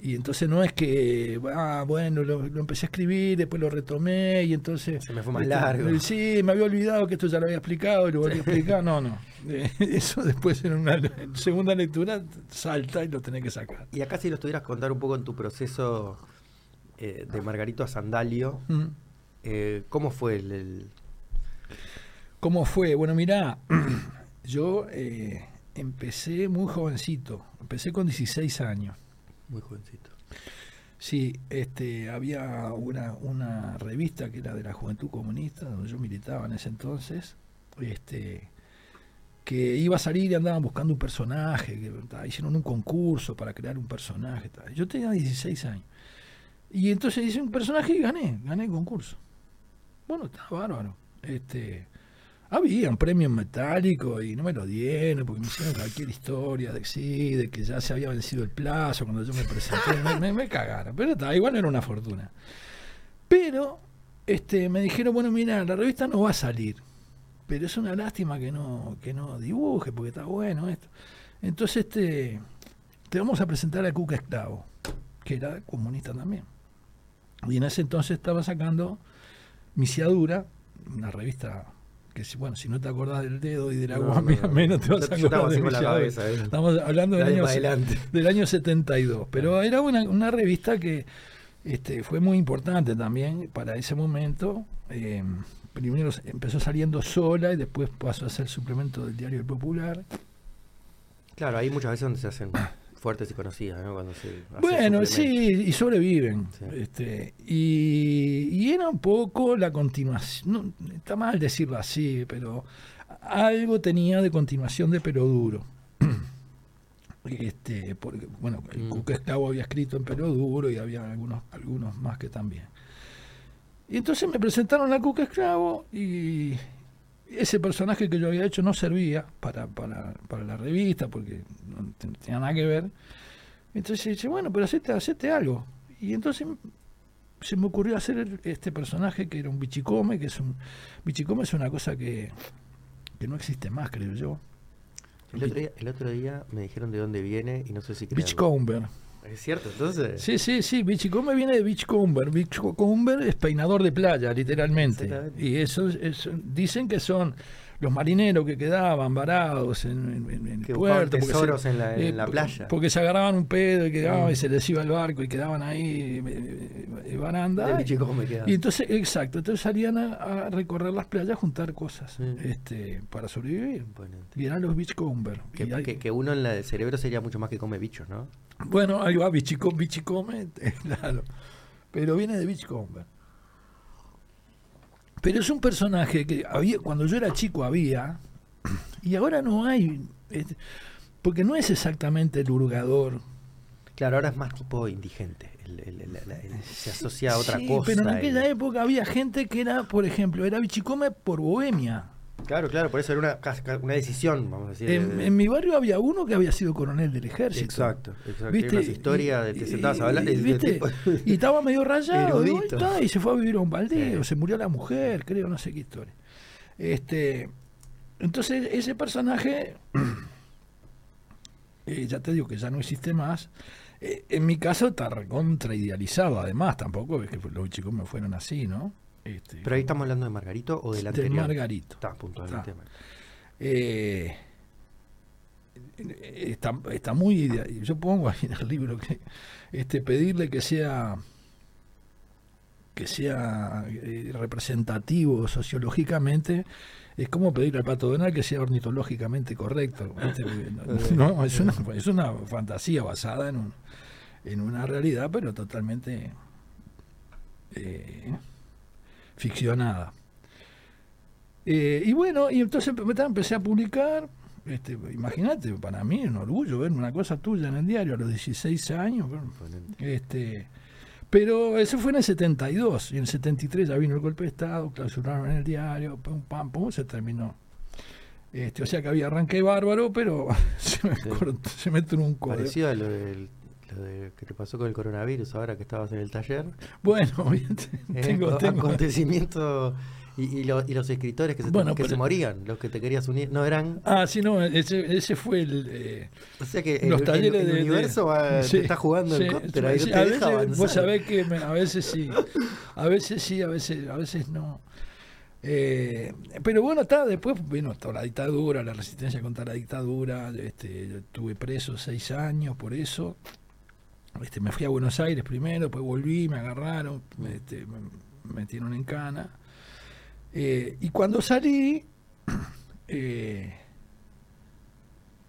y entonces no es que, ah, bueno, lo, lo empecé a escribir, después lo retomé y entonces... Se me fue más este, largo. Sí, me había olvidado que esto ya lo había explicado y lo volví a explicar. No, no. <laughs> Eh, Eso después en una en segunda lectura salta y lo tenés que sacar. Y acá si nos tuvieras contar un poco en tu proceso eh, de Margarito a Sandalio, Mm. eh, ¿cómo fue el, el- ¿Cómo fue? Bueno, mirá, <clears throat> yo eh, empecé muy jovencito, empecé con 16 años. Muy jovencito. Sí, este, había una, una revista que era de la Juventud Comunista, donde yo militaba en ese entonces, este, que iba a salir y andaban buscando un personaje, que ta, hicieron un concurso para crear un personaje. ta. Yo tenía 16 años. Y entonces hice un personaje y gané, gané el concurso. Bueno, está bárbaro. Este, había un premio metálico y no me lo dieron porque me hicieron cualquier historia de sí, de que ya se había vencido el plazo cuando yo me presenté. me, me- cagaron, pero está, igual era una fortuna. Pero este, me dijeron, bueno, mira, la revista no va a salir, pero es una lástima que no, que no dibuje porque está bueno esto. Entonces este, te vamos a presentar a Cuca Esclavo, que era comunista también. Y en ese entonces estaba sacando Misiadura, una revista que, si, bueno, si no te acordás del dedo y del agua, No, no, no. <laughs> menos te vas a acordar de la cabeza, eh. Estamos hablando del año, adelante. del año 72, pero era una, una revista que este, fue muy importante también para ese momento. Eh, primero empezó saliendo sola y después pasó a ser suplemento del Diario El Popular. Claro, hay muchas veces donde se hacen fuertes y conocidas, ¿no? Cuando se Bueno, sí, y sobreviven. Sí. Este, y, y era un poco la continuación, no, está mal decirlo así, pero algo tenía de continuación de Pero Duro. <clears throat> Este, porque, bueno, el Mm. Cuca Esclavo había escrito en Pero Duro y había algunos, algunos más que también. Y entonces me presentaron a Cuca Esclavo y ese personaje que yo había hecho no servía para, para, para la revista porque no ten- tenía nada que ver. Entonces dice, bueno, pero hacete, hacete algo. Y entonces se me ocurrió hacer este personaje que era un bichicome, que es un... Bichicome es una cosa que, que no existe más, creo yo. El otro, día, el otro día me dijeron de dónde viene y no sé si creerlo. ¿Es cierto? Entonces. Sí, sí, sí, Bichicombe viene de Beachcomber. Beachcomber es peinador de playa, literalmente. Y eso, es- dicen que son los marineros que quedaban varados en, en- en Que puerto. porque tesoros se- en la- en eh, la playa. Porque se agarraban un pedo y quedaban Mm. y se les iba el barco y quedaban ahí eh, eh, baranda. De. Y entonces, exacto, entonces salían a, a recorrer las playas a juntar cosas Sí. este, para sobrevivir. Imponente. Y eran los beachcomber. Que, Y hay- que- que uno en la del cerebro sería mucho más que come bichos, ¿no? bueno, ahí va Bichicom, Bichicome, <laughs> claro. Pero viene de Beachcomber. Pero es un personaje que había, cuando yo era chico había, y ahora no hay. porque no es exactamente el hurgador. Claro, ahora es más tipo indigente. el- el- el- se asocia a otra Sí, cosa. Pero en el- aquella época había gente que era, por ejemplo, era Bichicome por Bohemia. Claro, claro, por eso era una, una decisión, vamos a decir. En, mi barrio había uno que había sido coronel del ejército. Exacto, exacto. ¿Viste? Hay unas historias de te sentabas a hablar ¿viste? y estaba medio rayado y, está, y se fue a vivir a un baldío, Sí. se murió la mujer, creo, no sé qué historia. Este, entonces ese personaje, <clears throat> eh, ya te digo que ya no existe más, Eh, en mi caso está recontra idealizado, además, tampoco es que los chicos me fueron así, ¿no? Este, Pero ahí estamos hablando de Margarito o del del anterior. Margarito. Está, puntualmente. Está. Eh, está, está muy yo pongo ahí en el libro que este pedirle que sea que sea eh, representativo sociológicamente es como pedirle al pato Donald que sea ornitológicamente correcto <laughs> no, es una es una fantasía basada en un, en una realidad pero totalmente eh, ficcionada eh, y bueno, y entonces empe- empecé a publicar. Este, Imagínate, para mí es un orgullo ver una cosa tuya en el diario a los 16 años. bueno, Este, pero eso fue en el 72. Y en el 73 ya vino el golpe de Estado, clausuraron en el diario, pum, pam, pum, se terminó. Este, o sea que había arranque bárbaro, pero <laughs> se me, Sí. cortó, se me truncó. Parecido a lo, del, lo de que te pasó con el coronavirus ahora que estabas en el taller. Bueno. <laughs> Eh, tengo, co- tengo- acontecimiento. Y, y lo- y los escritores que, se, Bueno, que se morían, los que te querías unir, no eran. Ah, sí, no, ese, ese fue el... eh, O sea que el, los el- talleres el de- universo va- Sí, te está jugando sí, en contra, no te a deja veces. Vos sabés que me- a veces sí, a veces sí, a veces, a veces no. Eh, pero bueno, está, después vino toda la dictadura, la resistencia contra la dictadura, este, estuve preso seis años por eso. Este, me fui a Buenos Aires primero, después volví, me agarraron, este, me me metieron en cana. Eh, y cuando salí, <clears throat> eh,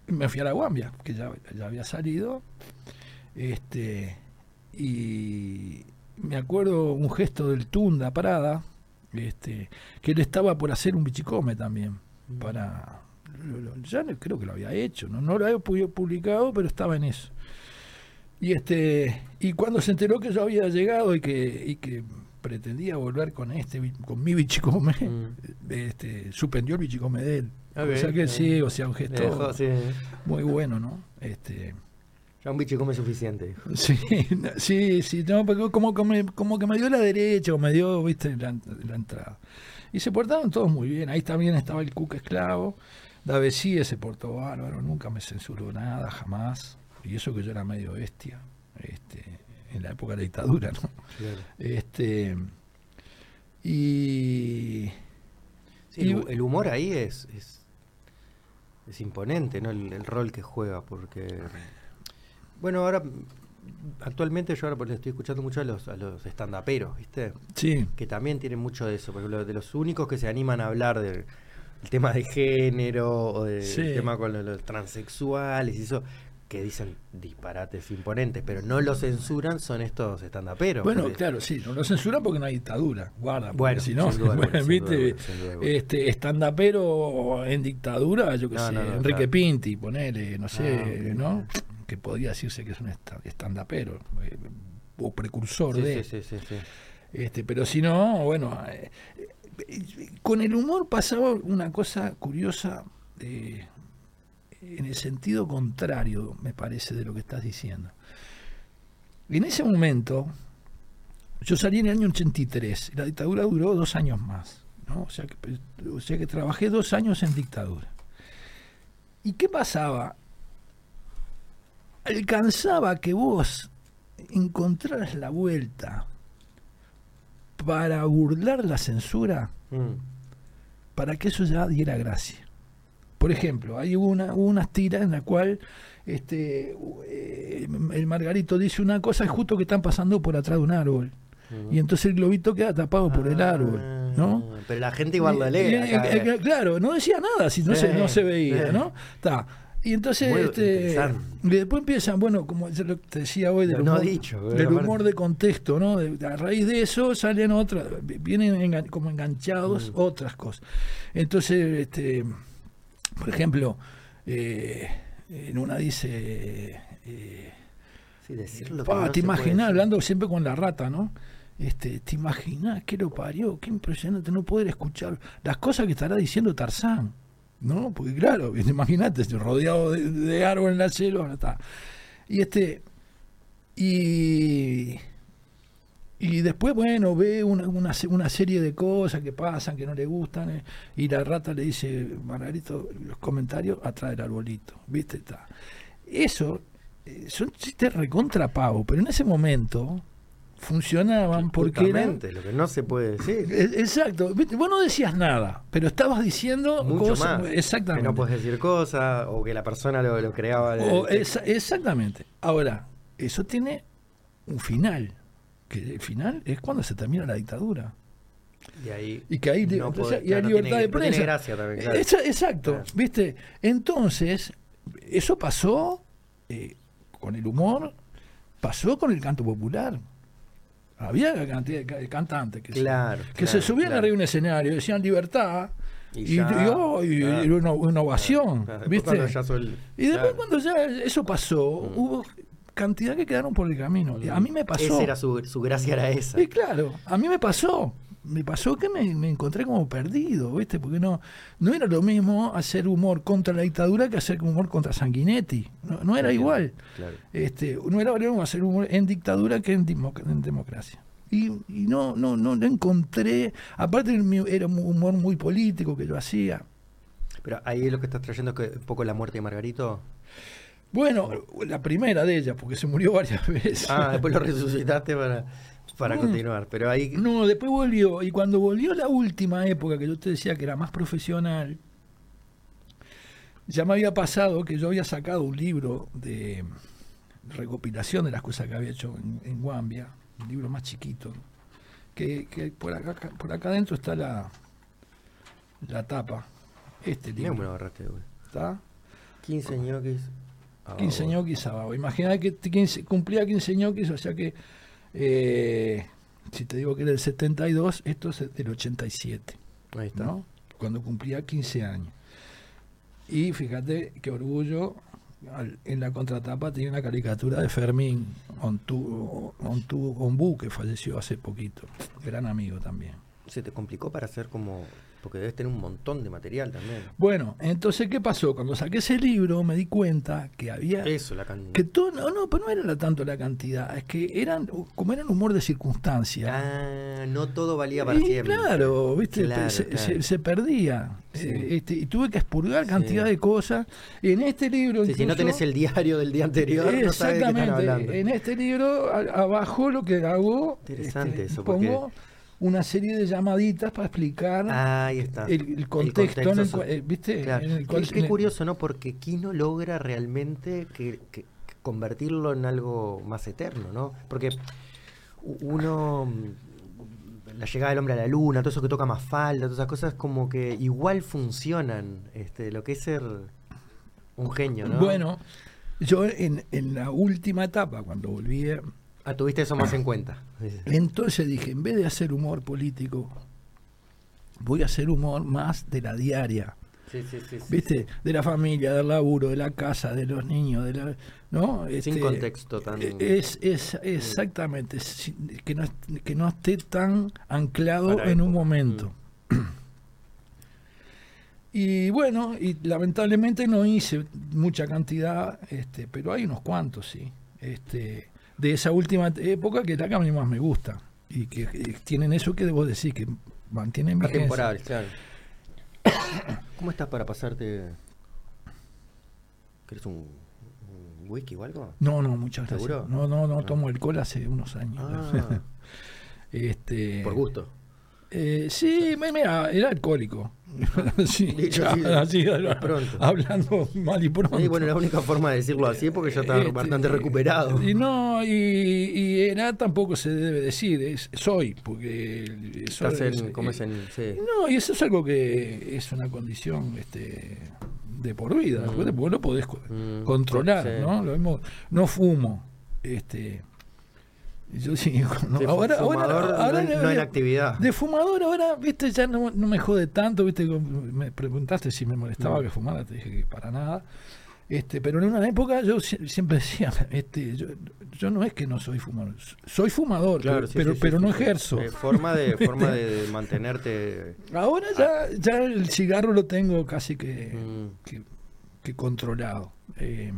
me fui a la Guambia, que ya, ya había salido. Este, y me acuerdo un gesto del Tunda Prada, este, que él estaba por hacer un bichicome también. Para, lo- lo- ya no- creo que lo había hecho, no, no lo había pu- publicado, pero estaba en eso. Y este, y cuando se enteró que yo había llegado y que, y que pretendía volver con este con mi bichicome, Mm. <laughs> este, suspendió el bichicome de él. Ok, o sea que ok. sí, o sea, un gesto dejó, sí, muy bueno, ¿no? Este, ya un bicho come suficiente. <laughs> sí, sí, sí, no, porque como, como, como que me dio la derecha o me dio, viste, la, la entrada. Y se portaron todos muy bien. Ahí también estaba el Cuca Esclavo. Davesie se portó bárbaro, nunca me censuró nada, jamás. Y eso que yo era medio bestia, este, en la época de la dictadura, ¿no? Este, y Sí, el, Y- hu- el humor ahí es, es, es imponente, ¿no? El, el rol que juega, porque. Bueno, ahora. Actualmente yo ahora pues, estoy escuchando mucho a los, a los estandaperos, ¿viste? sí, Que también tienen mucho de eso. Por ejemplo, de los únicos que se animan a hablar del el tema de género o del Sí. tema con los, los transexuales y eso, que dicen disparates imponentes, pero no lo censuran, son estos estandaperos. Bueno, porque- claro, sí, no lo censuran porque no hay dictadura, guarda. Bueno, si no, <laughs> viste, este, estandapero en dictadura, yo qué No, sé, no, no, Enrique claro. Pinti, ponele, no sé, Ah. ¿no? Que podría decirse que es un esta- estandapero, eh, o precursor Sí, de. sí, sí, sí, sí. Este, pero si no, bueno, eh, eh, con el humor pasaba una cosa curiosa eh, en el sentido contrario, me parece, de lo que estás diciendo. En ese momento, yo salí en el año 83, y la dictadura duró dos años más, ¿no? O sea que, o sea que trabajé dos años en dictadura. ¿Y qué pasaba? Alcanzaba que vos encontraras la vuelta para burlar la censura, Mm. para que eso ya diera gracia. Por ejemplo, hay una, unas tiras en la cual este, eh, el Margarito dice una cosa y justo que están pasando por atrás de un árbol. Y entonces el globito queda tapado por el árbol, ¿no? Ah, Pero la gente igual lo lee. Eh, eh. claro, no decía nada, si no, se, no se veía. ¿no? Está. Y entonces, Muy este, y después empiezan, bueno, como te decía hoy, del No humor, dicho, del humor de contexto, ¿no? De- a raíz de eso salen otras, vienen engan- como enganchados Mm. otras cosas. Entonces, este, por ejemplo, eh, en una dice, eh, Sí, decirlo que Pa, no te imaginas, hablando siempre con la rata, ¿no? Este, te imaginas que lo parió, qué impresionante no poder escuchar las cosas que estará diciendo Tarzán, ¿no? Porque claro, <laughs> imagínate, rodeado de, de árboles en la selva, está. Y este, y y después, bueno, ve una, una, una serie de cosas que pasan, que no le gustan, eh, y la rata le dice, Margarito, los comentarios atrás del arbolito, ¿viste? Está. Eso eh, son chistes recontra pavo, pero en ese momento funcionaban porque eran lo que no se puede decir. <laughs> Eh, Exacto, Viste, vos no decías nada, pero estabas diciendo Mucho cosas. más. Exactamente. Que no puedes decir cosas, o que la persona lo, lo creaba. O esa- exactamente. Ahora, eso tiene un final. Que el final es cuando se termina la dictadura. y ahí. Y que ahí no entonces, podés- y hay no libertad tiene- de no prensa. gracia también, claro. Esa- exacto, Claro. ¿viste? Entonces, eso pasó eh, con el humor, pasó con el canto popular. Había cantidad de ca- cantantes que, se- Claro, que claro, se subían arriba de un escenario y decían libertad. Y Y, ya, y, oh, y claro. una, una ovación, Claro, ¿viste? Y después cuando ya eso pasó, Mm. hubo cantidad que quedaron por el camino. A mí me pasó. Esa era su, su gracia, era esa. Y claro, a mí me pasó. Me pasó que me, me encontré como perdido, ¿viste? Porque no, no era lo mismo hacer humor contra la dictadura que hacer humor contra Sanguinetti. No, no era igual. Claro. Este, no era lo mismo hacer humor en dictadura que en, democ- en democracia. Y, y no, no, no, no encontré. Aparte, era un humor muy político que yo hacía. Pero ahí lo que estás trayendo es que un poco la muerte de Margarito. Bueno, la primera de ellas, porque se murió varias <laughs> veces. Ah, después lo resucitaste para, para continuar. Pero ahí. No, después volvió. Y cuando volvió la última época, que yo te decía que era más profesional, ya me había pasado que yo había sacado un libro de recopilación de las cosas que había hecho en, en Guambia, un libro más chiquito, que, que por acá por acá adentro está la, la tapa. Este libro. agarraste, güey. ¿Está? 15 ñoquis. Ah, 15 bueno. ñoquis abajo. Imagina que t- 15 cumplía 15 ñoquis, o sea que eh, si te digo que era del 72, esto es del 87, Ahí está. ¿no? Cuando cumplía 15 años. Y fíjate qué orgullo, al- en la contratapa tenía una caricatura de Fermín Ontu, Ontu Ombú, que falleció hace poquito, gran amigo también. Se te complicó para hacer como. Porque debes tener un montón de material también. Bueno, entonces, ¿qué pasó? Cuando saqué ese libro me di cuenta que había... Eso, la can... Que todo, no, no, pero no era la- tanto la cantidad, es que eran, como eran humor de circunstancia. Ah, no todo valía para y siempre. claro, viste, Claro, se, claro. se- se perdía. Sí. Eh, este, y tuve que expurgar cantidad Sí. de cosas. En este libro. Sí, si no tenés el diario del día anterior, no sabes de qué están hablando. Exactamente. En este libro, a- abajo lo que hago, Interesante este, eso, pongo una serie de llamaditas para explicar Ah, ahí está. el, el contexto, en el so- cual- eh, ¿viste? Claro. En el Qué- cual- qué, en el- curioso, ¿no? Porque Kino logra realmente que, que- que convertirlo en algo más eterno, ¿no? Porque uno, mm, la llegada del hombre a la luna, todo eso que toca más falda, todas esas cosas como que igual funcionan, este, lo que es ser un genio, ¿no? Bueno, yo en, en la última etapa, cuando volví, Ah, tuviste eso más en cuenta. entonces dije, en vez de hacer humor político, voy a hacer humor más de la diaria, Sí, sí, sí. ¿viste? De la familia, del laburo, de la casa, de los niños, de la, ¿no? Sin Este, contexto tan... eh, Es, es exactamente, sin- que no, que no esté tan anclado Para en un momento. Y bueno, y lamentablemente no hice mucha cantidad, este, pero hay unos cuantos, sí. Este, de esa última época que es la que a mí más me gusta. Y que, tienen eso que debo decir, que mantienen vigencia. Atemporal, claro. <coughs> ¿Cómo estás para pasarte? ¿Querés un, un whisky o algo? No, no, muchas gracias. ¿Seguro? No, no, no Ah. tomo alcohol hace unos años. Ah, <laughs> este, por gusto. Eh, sí, mira, era alcohólico. <laughs> Sí, Dicho ya, así, <laughs> así, de pronto. hablando mal y pronto. Sí, bueno, la única forma de decirlo así es porque ya está Este, bastante recuperado. Y no, y, y era tampoco se debe decir, es soy, porque soy- Estás en, es- ¿cómo eh, es en? Sí. No, y eso es algo que es una condición este, de por vida, Mm. porque vos lo podés Mm, controlar, sí. ¿no? Lo mismo, no fumo, este, yo sí, <laughs> no, ahora, ahora, fumador ahora no, en- no en actividad. de fumador ahora, viste, ya no, no me jode tanto, viste, me preguntaste si me molestaba Mm. que fumara, te dije que para nada. Este, pero en una época yo si- siempre <laughs> decía, este, yo, yo no es que no soy fumador, soy fumador, Claro, pero, sí, pero, sí, pero sí, no ejerzo. Eh, forma de, <laughs> forma de, de mantenerte. Ahora ya, ya el cigarro lo tengo casi que, mm, que, que controlado. Eh,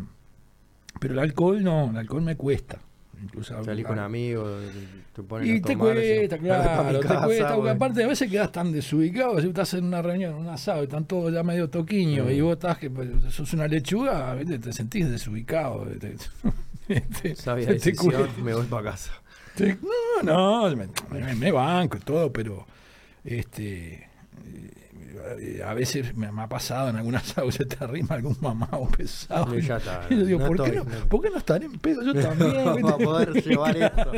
pero el alcohol no, el alcohol me cuesta. Incluso Salís con amigos, te ponen y a te cuesta, decís, "Dale pa' mi claro, te cuesta, porque bueno". aparte a veces quedas tan desubicado, si estás en una reunión, un asado, y están todos ya medio toquiños, y vos estás que pues, sos una lechuga, ¿viste? te sentís desubicado. te- <laughs> te- te decisión, cuesta. me voy para casa. No, no, me, me- banco y todo, pero este a veces me, me ha pasado en algunas <laughs> se te arrima algún mamado pesado. Y ya está, Y yo digo, no ¿por, qué no, no. ¿por qué no estar en pedo? Yo <laughs> también. ¿viste? para poder <laughs> llevar esto.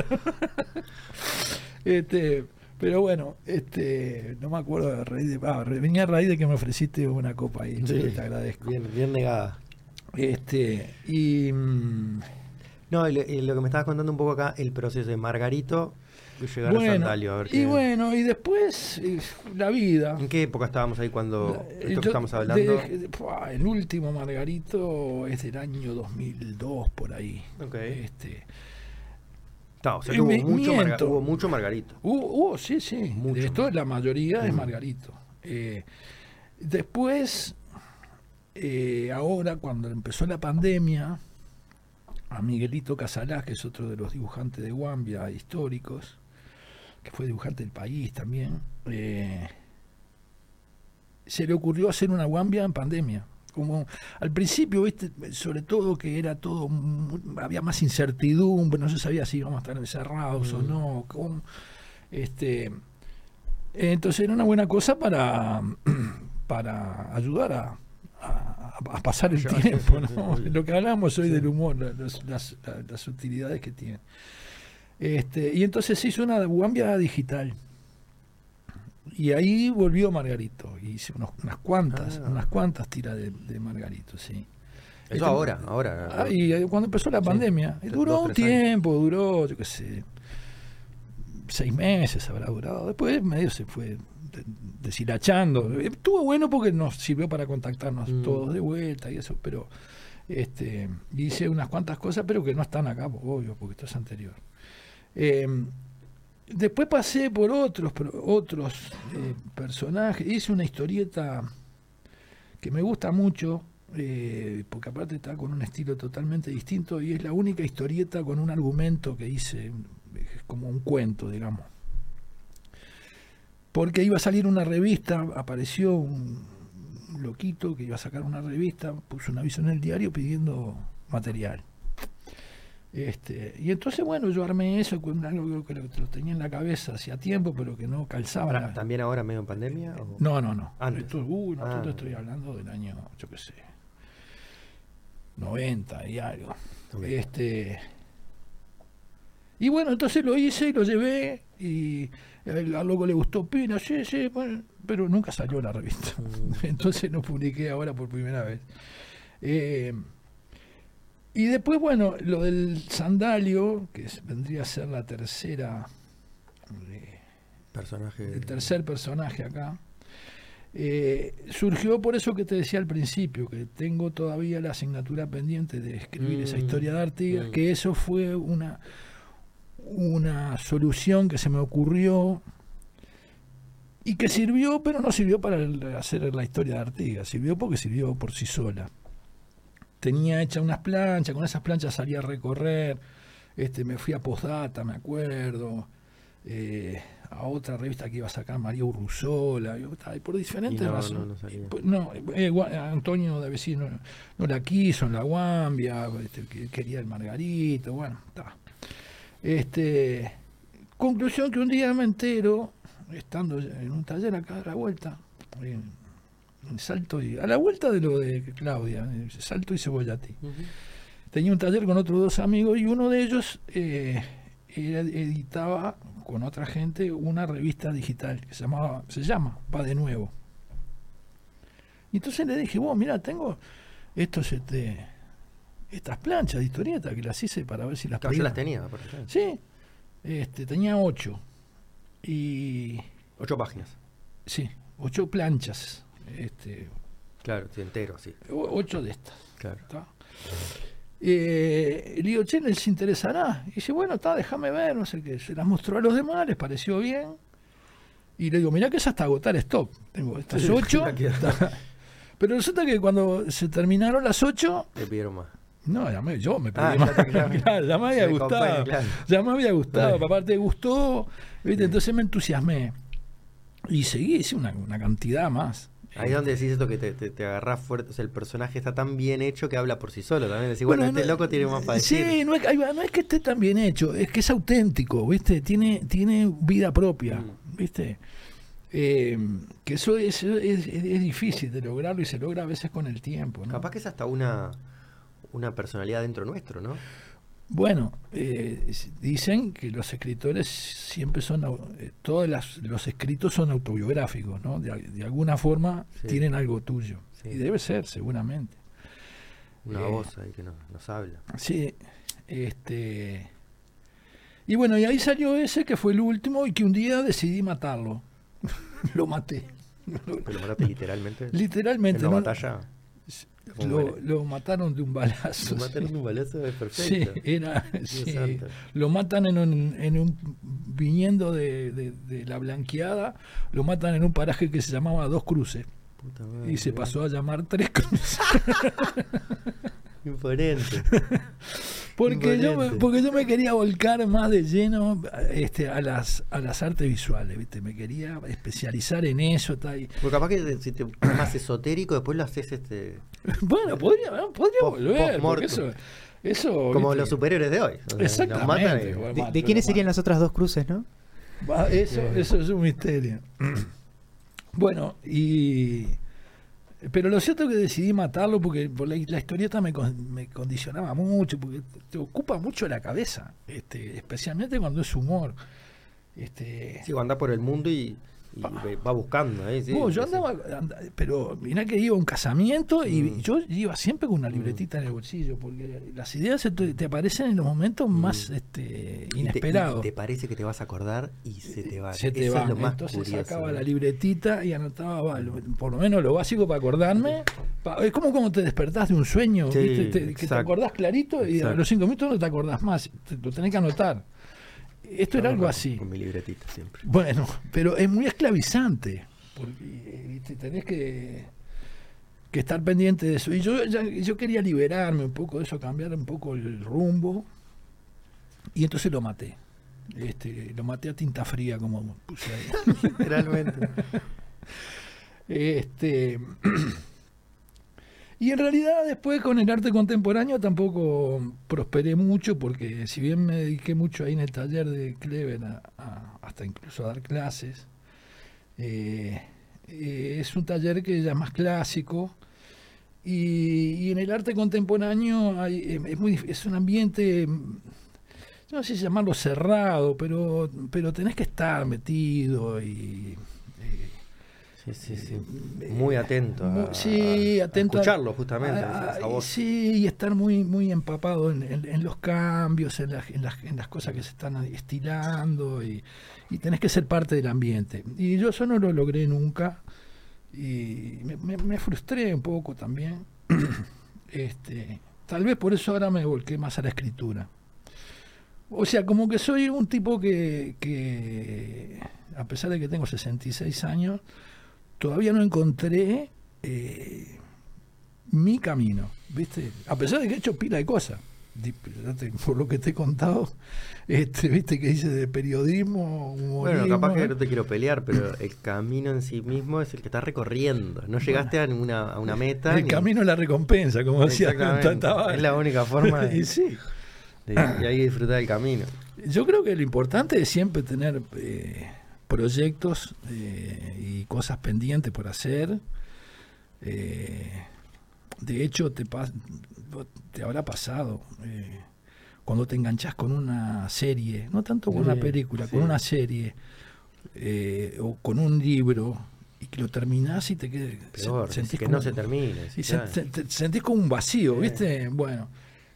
Este, pero bueno, este, no me acuerdo de raíz de, ah, venía a raíz de que me ofreciste una copa ahí, Sí, te agradezco. Bien, bien negada. Este, y mm, No, lo que me estabas contando un poco acá, el proceso de Margarito y a bueno, Sandalio. A ver y qué- bueno, y después eh, la vida. ¿En qué época estábamos ahí cuando Eh, esto yo que estamos hablando? de- de- pua, el último Margarito es del año 2002 por ahí. Ok. Este, No, o sea, Eh, hubo, mucho Marga- hubo mucho Margarito. Hubo, hubo, Uh, sí, sí. Mucho. Esto la mayoría es Mm. Margarito. Eh, después, eh, ahora cuando empezó la pandemia, a Miguelito Casalás, que es otro de los dibujantes de Guambia históricos, que fue dibujante del país también, eh, se le ocurrió hacer una Guambia en pandemia. Como al principio, viste, sobre todo que era todo, había más incertidumbre, no se sabía si íbamos a estar encerrados o Mm. no. cómo, este, entonces era una buena cosa para, <clears throat> para ayudar a, a- a pasar el tiempo. ¿no? Lo que hablamos hoy Sí. del humor, la- las, las- la- las utilidades que tiene. Este, y entonces se hizo una guambia digital. Y ahí volvió Margarito. Y hice unos- unas cuantas, Ah. unas cuantas tiras de, de Margarito, sí. Eso Este- ahora, ahora. Ah, y eh, cuando empezó la Sí. pandemia, Dos, duró un años. tiempo, duró, yo qué sé, seis meses habrá durado. Después medio se fue de- deshilachando. Estuvo bueno porque nos sirvió para contactarnos Mm. todos de vuelta y eso, pero este hice unas cuantas cosas, pero que no están acá, obvio, porque esto es anterior. Eh, después pasé por otros, pro- otros eh, personajes, hice una historieta que me gusta mucho, eh, porque aparte está con un estilo totalmente distinto y es la única historieta con un argumento que hice, es como un cuento, digamos. Porque iba a salir una revista, apareció un loquito que iba a sacar una revista, puso un aviso en el diario pidiendo material. Este, y entonces, bueno, yo armé eso con algo que lo, tenía en la cabeza hacía tiempo, pero que no calzaba. Pará, ¿También ahora medio en pandemia? o- No, no, no. Antes. Esto, uy, no, Ah. esto estoy hablando del año, yo qué sé, 90 y algo. Este, y bueno, entonces lo hice y lo llevé y al loco le gustó pena, sí, sí, bueno, pero nunca salió la revista. Mm. <laughs> Entonces lo publiqué ahora por primera vez. Eh, y después, bueno, lo del sandalio, que vendría a ser la tercera, eh, Personaje. el tercer personaje acá, eh, surgió por eso que te decía al principio, que tengo todavía la asignatura pendiente de escribir esa Mm, historia de Artigas, mm. que eso fue una, una solución que se me ocurrió y que sirvió, pero no sirvió para el- hacer la historia de Artigas, sirvió porque sirvió por sí sola. Tenía hecha unas planchas, con esas planchas salía a recorrer, este, me fui a Postdata, me acuerdo, eh, a otra revista que iba a sacar María Urruzola, y, y por Y diferentes no, razones. no, no. Pues, No, eh, Antonio de Vecino no la quiso en la Guambia, este, que quería el Margarito, bueno, está. Este, conclusión que un día me entero, estando en un taller acá a la vuelta, en Salto y a la vuelta de lo de Claudia, en Salto y Cebollati. Tenía un taller con otros dos amigos y uno de ellos eh, editaba con otra gente una revista digital que se llamaba, se llama Va de nuevo. Y entonces le dije, vos, mira, tengo estos, este, estas planchas de historieta que las hice para ver si las Claro, yo podía- las tenía. Sí, este, tenía ocho. Y Ocho páginas. sí, ocho planchas. Este, Claro, sí, entero, sí. ocho de estas. Claro. Eh, le digo, che, ¿les interesará? Y dice, bueno, está, déjame ver, no sé qué. Se las mostró a los demás, les pareció bien. Y le digo, mirá que es hasta agotar stock. Tengo estas Sí, <laughs> ocho. Pero resulta que cuando se terminaron las ocho, Te pidieron más. No, me- yo me pedí Ah, más. te- <laughs> ya- Claro, ya me había gustado. claro. Ya me había gustado. Aparte, gustó. ¿viste? Sí. Entonces me entusiasmé. Y seguí, hice una, una cantidad más. Ahí Eh, donde decís esto que te, te, te agarrás fuerte, o sea, el personaje está tan bien hecho que habla por sí solo también. Decís, bueno, este no- loco tiene más para decir. Sí, no es, no es que esté tan bien hecho, es que es auténtico, ¿viste? Tiene, tiene vida propia, Mm. ¿viste? Eh, que eso es, es, es- es difícil de lograrlo y se logra a veces con el tiempo, ¿no? Capaz que es hasta una, una personalidad dentro nuestro, ¿no? Bueno, eh, dicen que los escritores siempre son, eh, todos las- los escritos son autobiográficos, ¿no? De, al- de alguna forma Sí. tienen algo tuyo. Sí. Y debe ser, seguramente. Una Eh. voz ahí que nos, nos habla. Sí, este. Y bueno, y ahí salió ese que fue el último y que un día decidí matarlo. <laughs> lo maté. Pero lo mataste literalmente. Literalmente. en ¿no? batalla. ¿Cómo Lo, lo mataron de un balazo. Lo mataron sí. de un balazo es Sí, perfecto. era. Dios sí. Lo matan en un, en un viniendo de, de- de la blanqueada, lo matan en un paraje que se llamaba Dos Cruces Puta madre, y se mirá. pasó a llamar Tres Cruces. <laughs> Imponente. <laughs> Porque yo, me, porque yo me quería volcar más de lleno este, a las a las artes visuales, ¿viste? Me quería especializar en eso. tal, y- Porque capaz que si te más esotérico, después lo haces este Bueno, podría, podría Post- volver, eso, eso como ¿viste? los superhéroes de hoy. O sea, Exactamente, nos matan y- bueno. ¿De, quiénes serían las otras dos cruces, no? Eso, eso es un misterio. <clears throat> Bueno, y. Pero lo cierto es que decidí matarlo porque por la, historieta me, con- me condicionaba mucho, porque te ocupa mucho la cabeza, este, especialmente cuando es humor. Este, Sí, anda por el mundo y, y va buscando ahí. Sí, yo andaba, pero mirá que iba a un casamiento y Mm. yo iba siempre con una libretita en el bolsillo, porque las ideas te, te aparecen en los momentos más Mm. este, Y te- inesperados. y te parece que te vas a acordar y se te va. se te Eso va. es lo más Entonces curioso. sacaba ¿no? la libretita y anotaba va, lo- por lo menos lo básico para acordarme. Pa- es como cuando te despertás de un sueño, Sí, ¿viste? Te- que te acordás clarito y a los cinco minutos no te acordás más. Te- lo tenés que anotar. Esto era algo así. Con mi libretita siempre. Bueno, pero es muy esclavizante. Porque ¿viste? tenés que, que estar pendiente de eso. Y yo, ya- yo quería liberarme un poco de eso, cambiar un poco el rumbo. Y entonces lo maté. Este, lo maté a tinta fría, como puse ahí. <laughs> Literalmente. <laughs> Este, <clears throat> y en realidad después con el arte contemporáneo tampoco prosperé mucho porque si bien me dediqué mucho ahí en el taller de Clever a- hasta incluso a dar clases, eh, eh, es un taller que ya es más clásico. Y, en el arte contemporáneo hay- eh, es, un ambiente, yo no sé si llamarlo cerrado, pero, pero tenés que estar metido y... eh, Sí, sí, sí. Muy atento. A, sí, a atento a- escucharlo, justamente. Ah, esa voz. Sí, y estar muy, muy empapado en, en- en los cambios, en, las- en las, en las cosas que se están estilando y, y tenés que ser parte del ambiente. Y yo eso no lo logré nunca y me, me- me frustré un poco también. <coughs> este, tal vez por eso ahora me volqué más a la escritura. O sea, como que soy un tipo que, que a pesar de que tengo 66 años, todavía no encontré eh, mi camino, ¿viste? A pesar de que he hecho pila de cosas, por lo que te he contado, <laughs> este, ¿viste? Que dice de periodismo, Bueno, humorismo, capaz que no te quiero pelear, pero el camino en sí mismo es el que estás recorriendo. No llegaste a, una, a una meta. El ni- camino es la recompensa, como decía. Tata Es la única forma <laughs> de, Y sí, de- que disfrutar del camino. yo creo que lo importante es siempre tener eh, proyectos eh, y cosas pendientes por hacer. Eh, de hecho, te, pas- te habrá pasado eh, cuando te enganchás con una serie, no tanto con Sí, una película, con una serie eh, o con un libro y que lo terminás y te quedas. Peor, que como- no se termine. y se- te- sentís como un vacío, Sí. ¿viste? Bueno,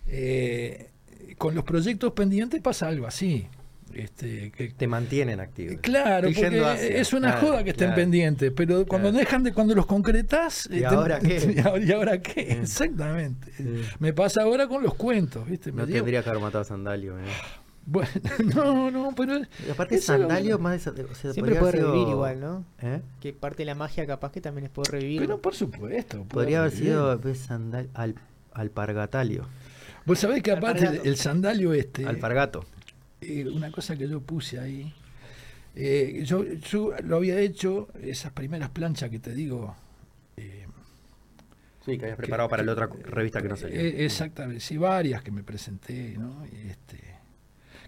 eh, con los proyectos pendientes pasa algo así. Este, que, Te mantienen activo. claro, Estoy porque hacia- es una claro, joda que estén claro. pendientes, pero cuando Claro. dejan de, cuando los concretas, ¿Y ahora qué? <laughs> ¿Y ahora, y ahora qué? Sí. Exactamente. Sí. Me pasa ahora con los cuentos, ¿viste? Me No tendría que haber matado a Sandalio. eh. <laughs> Bueno, <laughs> no, no, pero Y aparte, Sandalio más de esa- o sea, Siempre puede revivir igual, ¿no? ¿Eh? Que parte de la magia capaz que también es poder revivir. pero por supuesto. puede Podría haber revivir. sido ves, Sandal, al, alpargatalio. Vos sabés que aparte Alpargato. el sandalio este, Alpargato. Eh, una cosa que yo puse ahí, eh, yo, yo lo había hecho, esas primeras planchas que te digo, eh, Sí, que habías preparado para la otra revista que no salió. Exactamente, sí, varias que me presenté, ¿no? Este,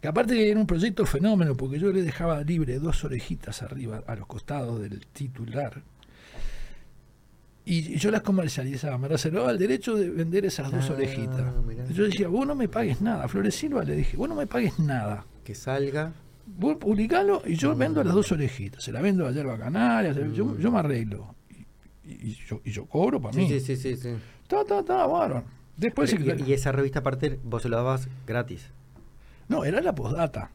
que aparte era un proyecto fenómeno, porque yo le dejaba libre dos orejitas arriba, a los costados del titular, y yo las comercializaba, me reservaba el derecho de vender esas dos Ah, orejitas. mirá. Yo decía, vos no me pagues nada, Flores Silva le dije, vos no me pagues nada. Que salga. Vos publicalo y yo vendo las dos orejitas. Se la vendo a Yerba Canaria, se- Mm. yo, yo me arreglo. Y, y yo, y yo cobro para mí. Sí, sí, sí, sí. Ta, ta, ta, bárbaro. Después Pero, y, y esa revista aparte vos se lo dabas gratis. No, era la postdata,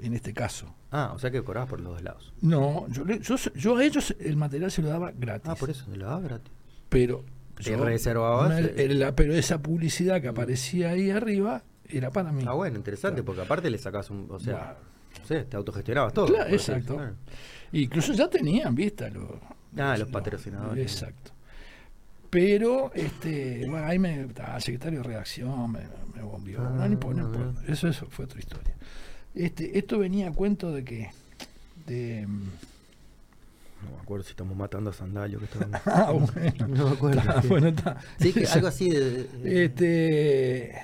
en este caso. Ah, o sea que cobrabas por los dos lados. No, yo, le- yo, yo a ellos el material se lo daba gratis. Ah, por eso, se lo dabas gratis. Pero, Te yo- reservabas, la- pero esa publicidad que aparecía ahí arriba era para mí. Ah, bueno, interesante, porque aparte le sacas un. O sea, no sé, te autogestionabas todo. Claro, exacto. Incluso ya tenían vista los, Ah, los patrocinadores. Exacto. Pero, este, bueno, ahí me, ah, el secretario de redacción me, me bombió. Ah, no, no no importa. Eso, eso fue otra historia. Este, esto venía a cuento de que. De, mm, No me acuerdo si estamos matando a Sandalio. Que estábamos- <laughs> ah, bueno. <laughs> No me acuerdo. Está, sí. bueno, está. Sí, que algo así de. de- Este.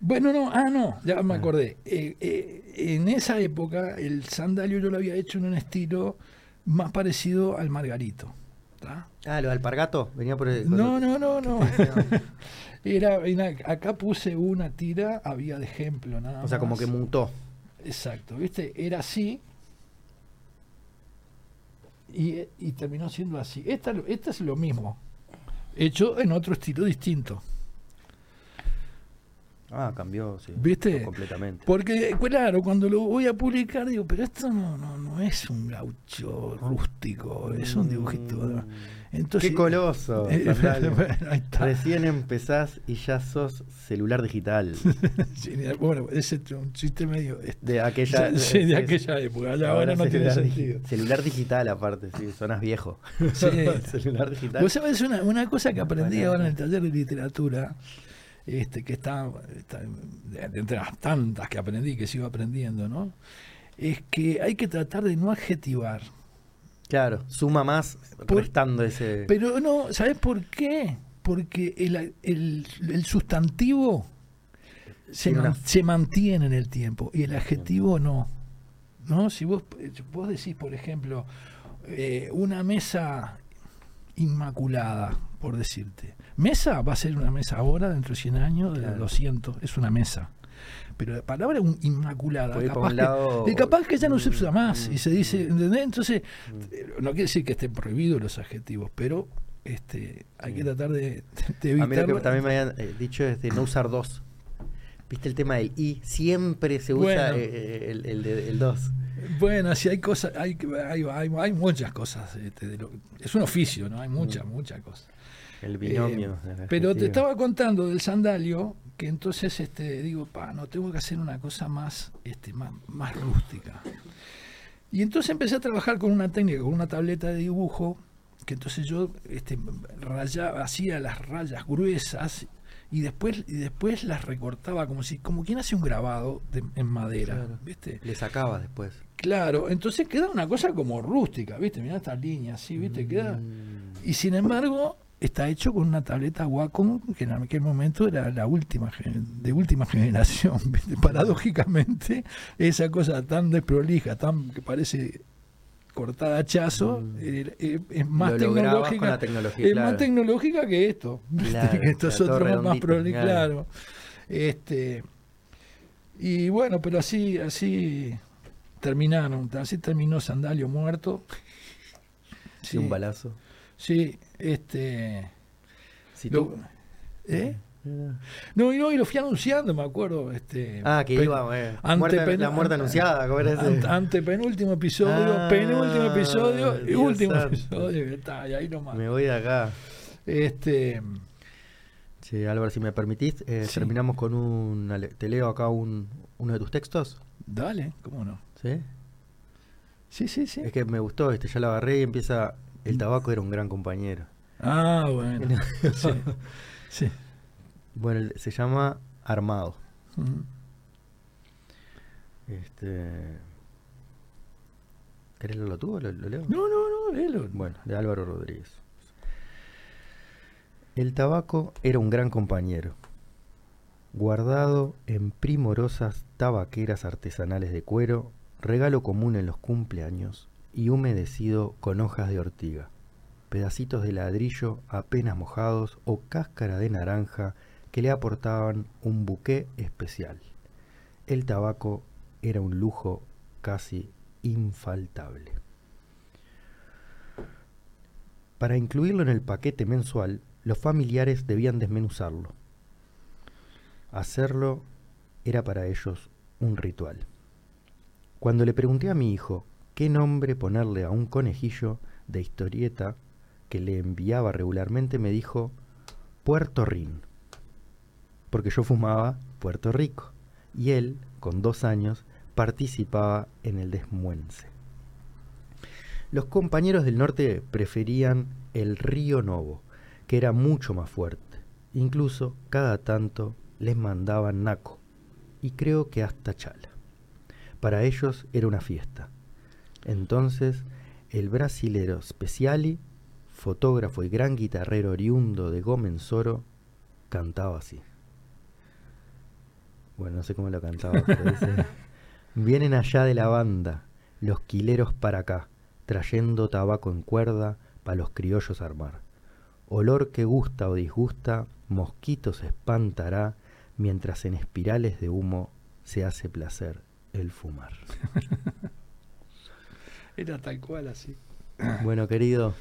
Bueno, no, ah, no, ya me acordé. Eh, eh, en esa época, el sandalio yo lo había hecho en un estilo más parecido al margarito. ¿tá? Ah, lo alpargato. Venía por el. No, no, no, no. <laughs> Era, acá puse una tira, había de ejemplo nada O sea, como más. que mutó. Exacto, ¿viste? Era así. Y, y terminó siendo así. Esta, esta es lo mismo, hecho en otro estilo distinto. Ah, cambió, sí. ¿Viste? Completamente. Porque, claro, cuando lo voy a publicar, digo, pero esto no, no, no es un gaucho rústico, es un dibujito. Mm. Entonces, Qué coloso. Eh, <laughs> bueno, ahí está. Recién empezás y ya sos celular digital. <laughs> Bueno, ese es un chiste medio. este, De aquella, <laughs> sí, de sí, aquella época. Ahora no tiene sentido. Celular digital, aparte, sí, sonas viejo. Sí. celular digital. Vos sabés una, una cosa que aprendí ahora en el taller de literatura, este, que está, está entre las tantas que aprendí, que sigo aprendiendo, ¿no? Es que hay que tratar de no adjetivar. Claro, suma más Por- restando ese. Pero no, ¿sabés por qué? Porque el, el- el sustantivo se, man- se mantiene en el tiempo y el adjetivo no. ¿No? Si vos, vos decís, por ejemplo, eh, una mesa inmaculada, por decirte. Mesa va a ser una mesa ahora, dentro de 100 años, de Claro. 200, es una mesa. Pero la palabra un- inmaculada, Puede capaz un que, lado- y capaz que ya no se usa más Mm, y se dice, mm, ¿entendés? Entonces, mm. eh, no quiere decir que estén prohibidos los adjetivos, pero este hay que tratar de, de A mí lo evitar. que también me habían eh, dicho es de no usar dos. ¿Viste el tema del i? Siempre se usa Bueno. eh, el, el, el dos. Bueno, sí hay cosas, hay, hay, hay, hay muchas cosas. este, de lo- es un oficio, ¿no? Hay muchas, Mm. muchas cosas. El binomio. Eh, la pero te estaba contando del sandalio, que entonces este, digo, pa, no, tengo que hacer una cosa más, este, más, más rústica. Y entonces empecé a trabajar con una técnica, con una tableta de dibujo, que entonces yo este, rayaba, hacía las rayas gruesas y después, y después las recortaba como si, como quien hace un grabado de- en madera, Claro. ¿viste? Le sacaba después. Claro, entonces queda una cosa como rústica, ¿viste? Mirá estas líneas, así, ¿viste? Queda... Mm. Y sin embargo, está hecho con una tableta Wacom, que en aquel momento era la última de última generación. <laughs> Paradójicamente, esa cosa tan desprolija, tan que parece cortada a hachazo, Mm. eh, es más Lo tecnológica. la tecnología, es claro. más tecnológica que esto. <laughs> Claro, que esto es otro más prolija, claro. claro. Este, y bueno, pero así, así terminaron, así terminó Sandalio muerto. <laughs> Sí, un balazo. Sí, este. Si lo- tú- ¿Eh? No, y no, y lo fui anunciando, me acuerdo. Este, Ah, que iba, eh, muerte- la muerte anunciada, ¿cómo era ese? Antepenúltimo episodio, Ah, penúltimo episodio y último santo. episodio. Está, y ahí nomás. Me voy de acá. Este, Sí, Álvaro, si me permitís, eh, Sí. terminamos con un... Te leo acá un, uno de tus textos. dale, ¿cómo no? ¿Sí? Sí, sí, sí. Es que me gustó, este, ya lo agarré y empieza... El tabaco era un gran compañero. Ah, bueno. <laughs> sí, sí. Bueno, se llama Armado. Ujú. Este. ¿Querés leerlo tú o lo, lo leo? No, no, no, léelo. Bueno, de Álvaro Rodríguez. El tabaco era un gran compañero, guardado en primorosas tabaqueras artesanales de cuero, regalo común en los cumpleaños y humedecido con hojas de ortiga, pedacitos de ladrillo apenas mojados o cáscara de naranja que le aportaban un buqué especial. El tabaco era un lujo casi infaltable. Para incluirlo en el paquete mensual, los familiares debían desmenuzarlo. Hacerlo era para ellos un ritual. Cuando le pregunté a mi hijo qué nombre ponerle a un conejillo de historieta que le enviaba regularmente, me dijo Puerto Rin, porque yo fumaba Puerto Rico y él, con dos años, participaba en el desmuence. Los compañeros del norte preferían el río Novo, que era mucho más fuerte. Incluso cada tanto les mandaban naco y creo que hasta chala. Para ellos era una fiesta. Entonces, el brasilero Speciali, fotógrafo y gran guitarrero oriundo de Gomenzoro, cantaba así. Bueno, no sé cómo lo cantaba, pero dice, <laughs> Vienen allá de la banda, los quileros para acá, trayendo tabaco en cuerda para los criollos armar. Olor que gusta o disgusta, mosquitos espantará, mientras en espirales de humo se hace placer el fumar. <laughs> Era tal cual así. Bueno, querido,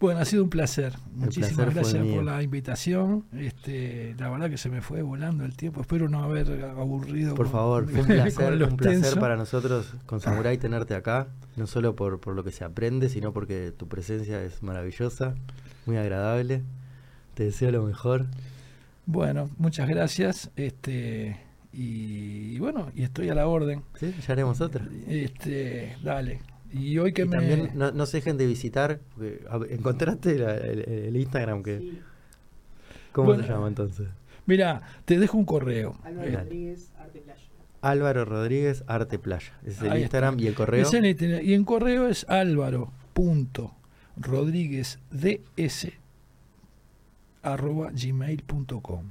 Bueno, ha sido un placer. Muchísimas placer gracias por la invitación. Este, la verdad que se me fue volando el tiempo. Espero no haber aburrido. por con- favor, <laughs> fue un placer, un placer para nosotros con Samurai tenerte acá, no solo por, por lo que se aprende, sino porque tu presencia es maravillosa, muy agradable. Te deseo lo mejor. Bueno, muchas gracias. Este, y, bueno, y estoy a la orden. ¿Sí? Ya haremos otra. Este, dale. Y hoy que Y me. también no, no se dejen de visitar. ¿Encontraste la- el, el Instagram? que ¿Cómo Bueno. se llama entonces? Mira, te dejo un correo. Álvaro Eh, Rodríguez, Arte Playa. Álvaro Rodríguez Arte Playa. Ese es el Ahí Instagram está. y el correo. En el- y en correo es álvaro.rodríguezds arroba gmail.com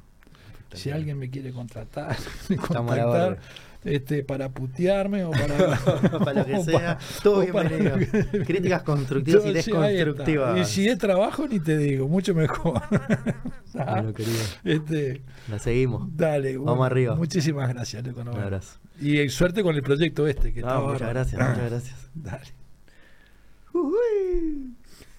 si alguien me quiere contratar <laughs> Estamos a la contactar. Este, para putearme o para, <laughs> para lo que <laughs> o sea, todo bienvenido. que- Críticas constructivas y desconstructivas. y si es trabajo ni te digo mucho mejor <laughs> Ah, Bueno, querido, este, la seguimos. dale Vamos arriba. muchísimas gracias Leco, Un abrazo. y eh, suerte con el proyecto este que No, está muchas gracias, muchas gracias. dale Uy.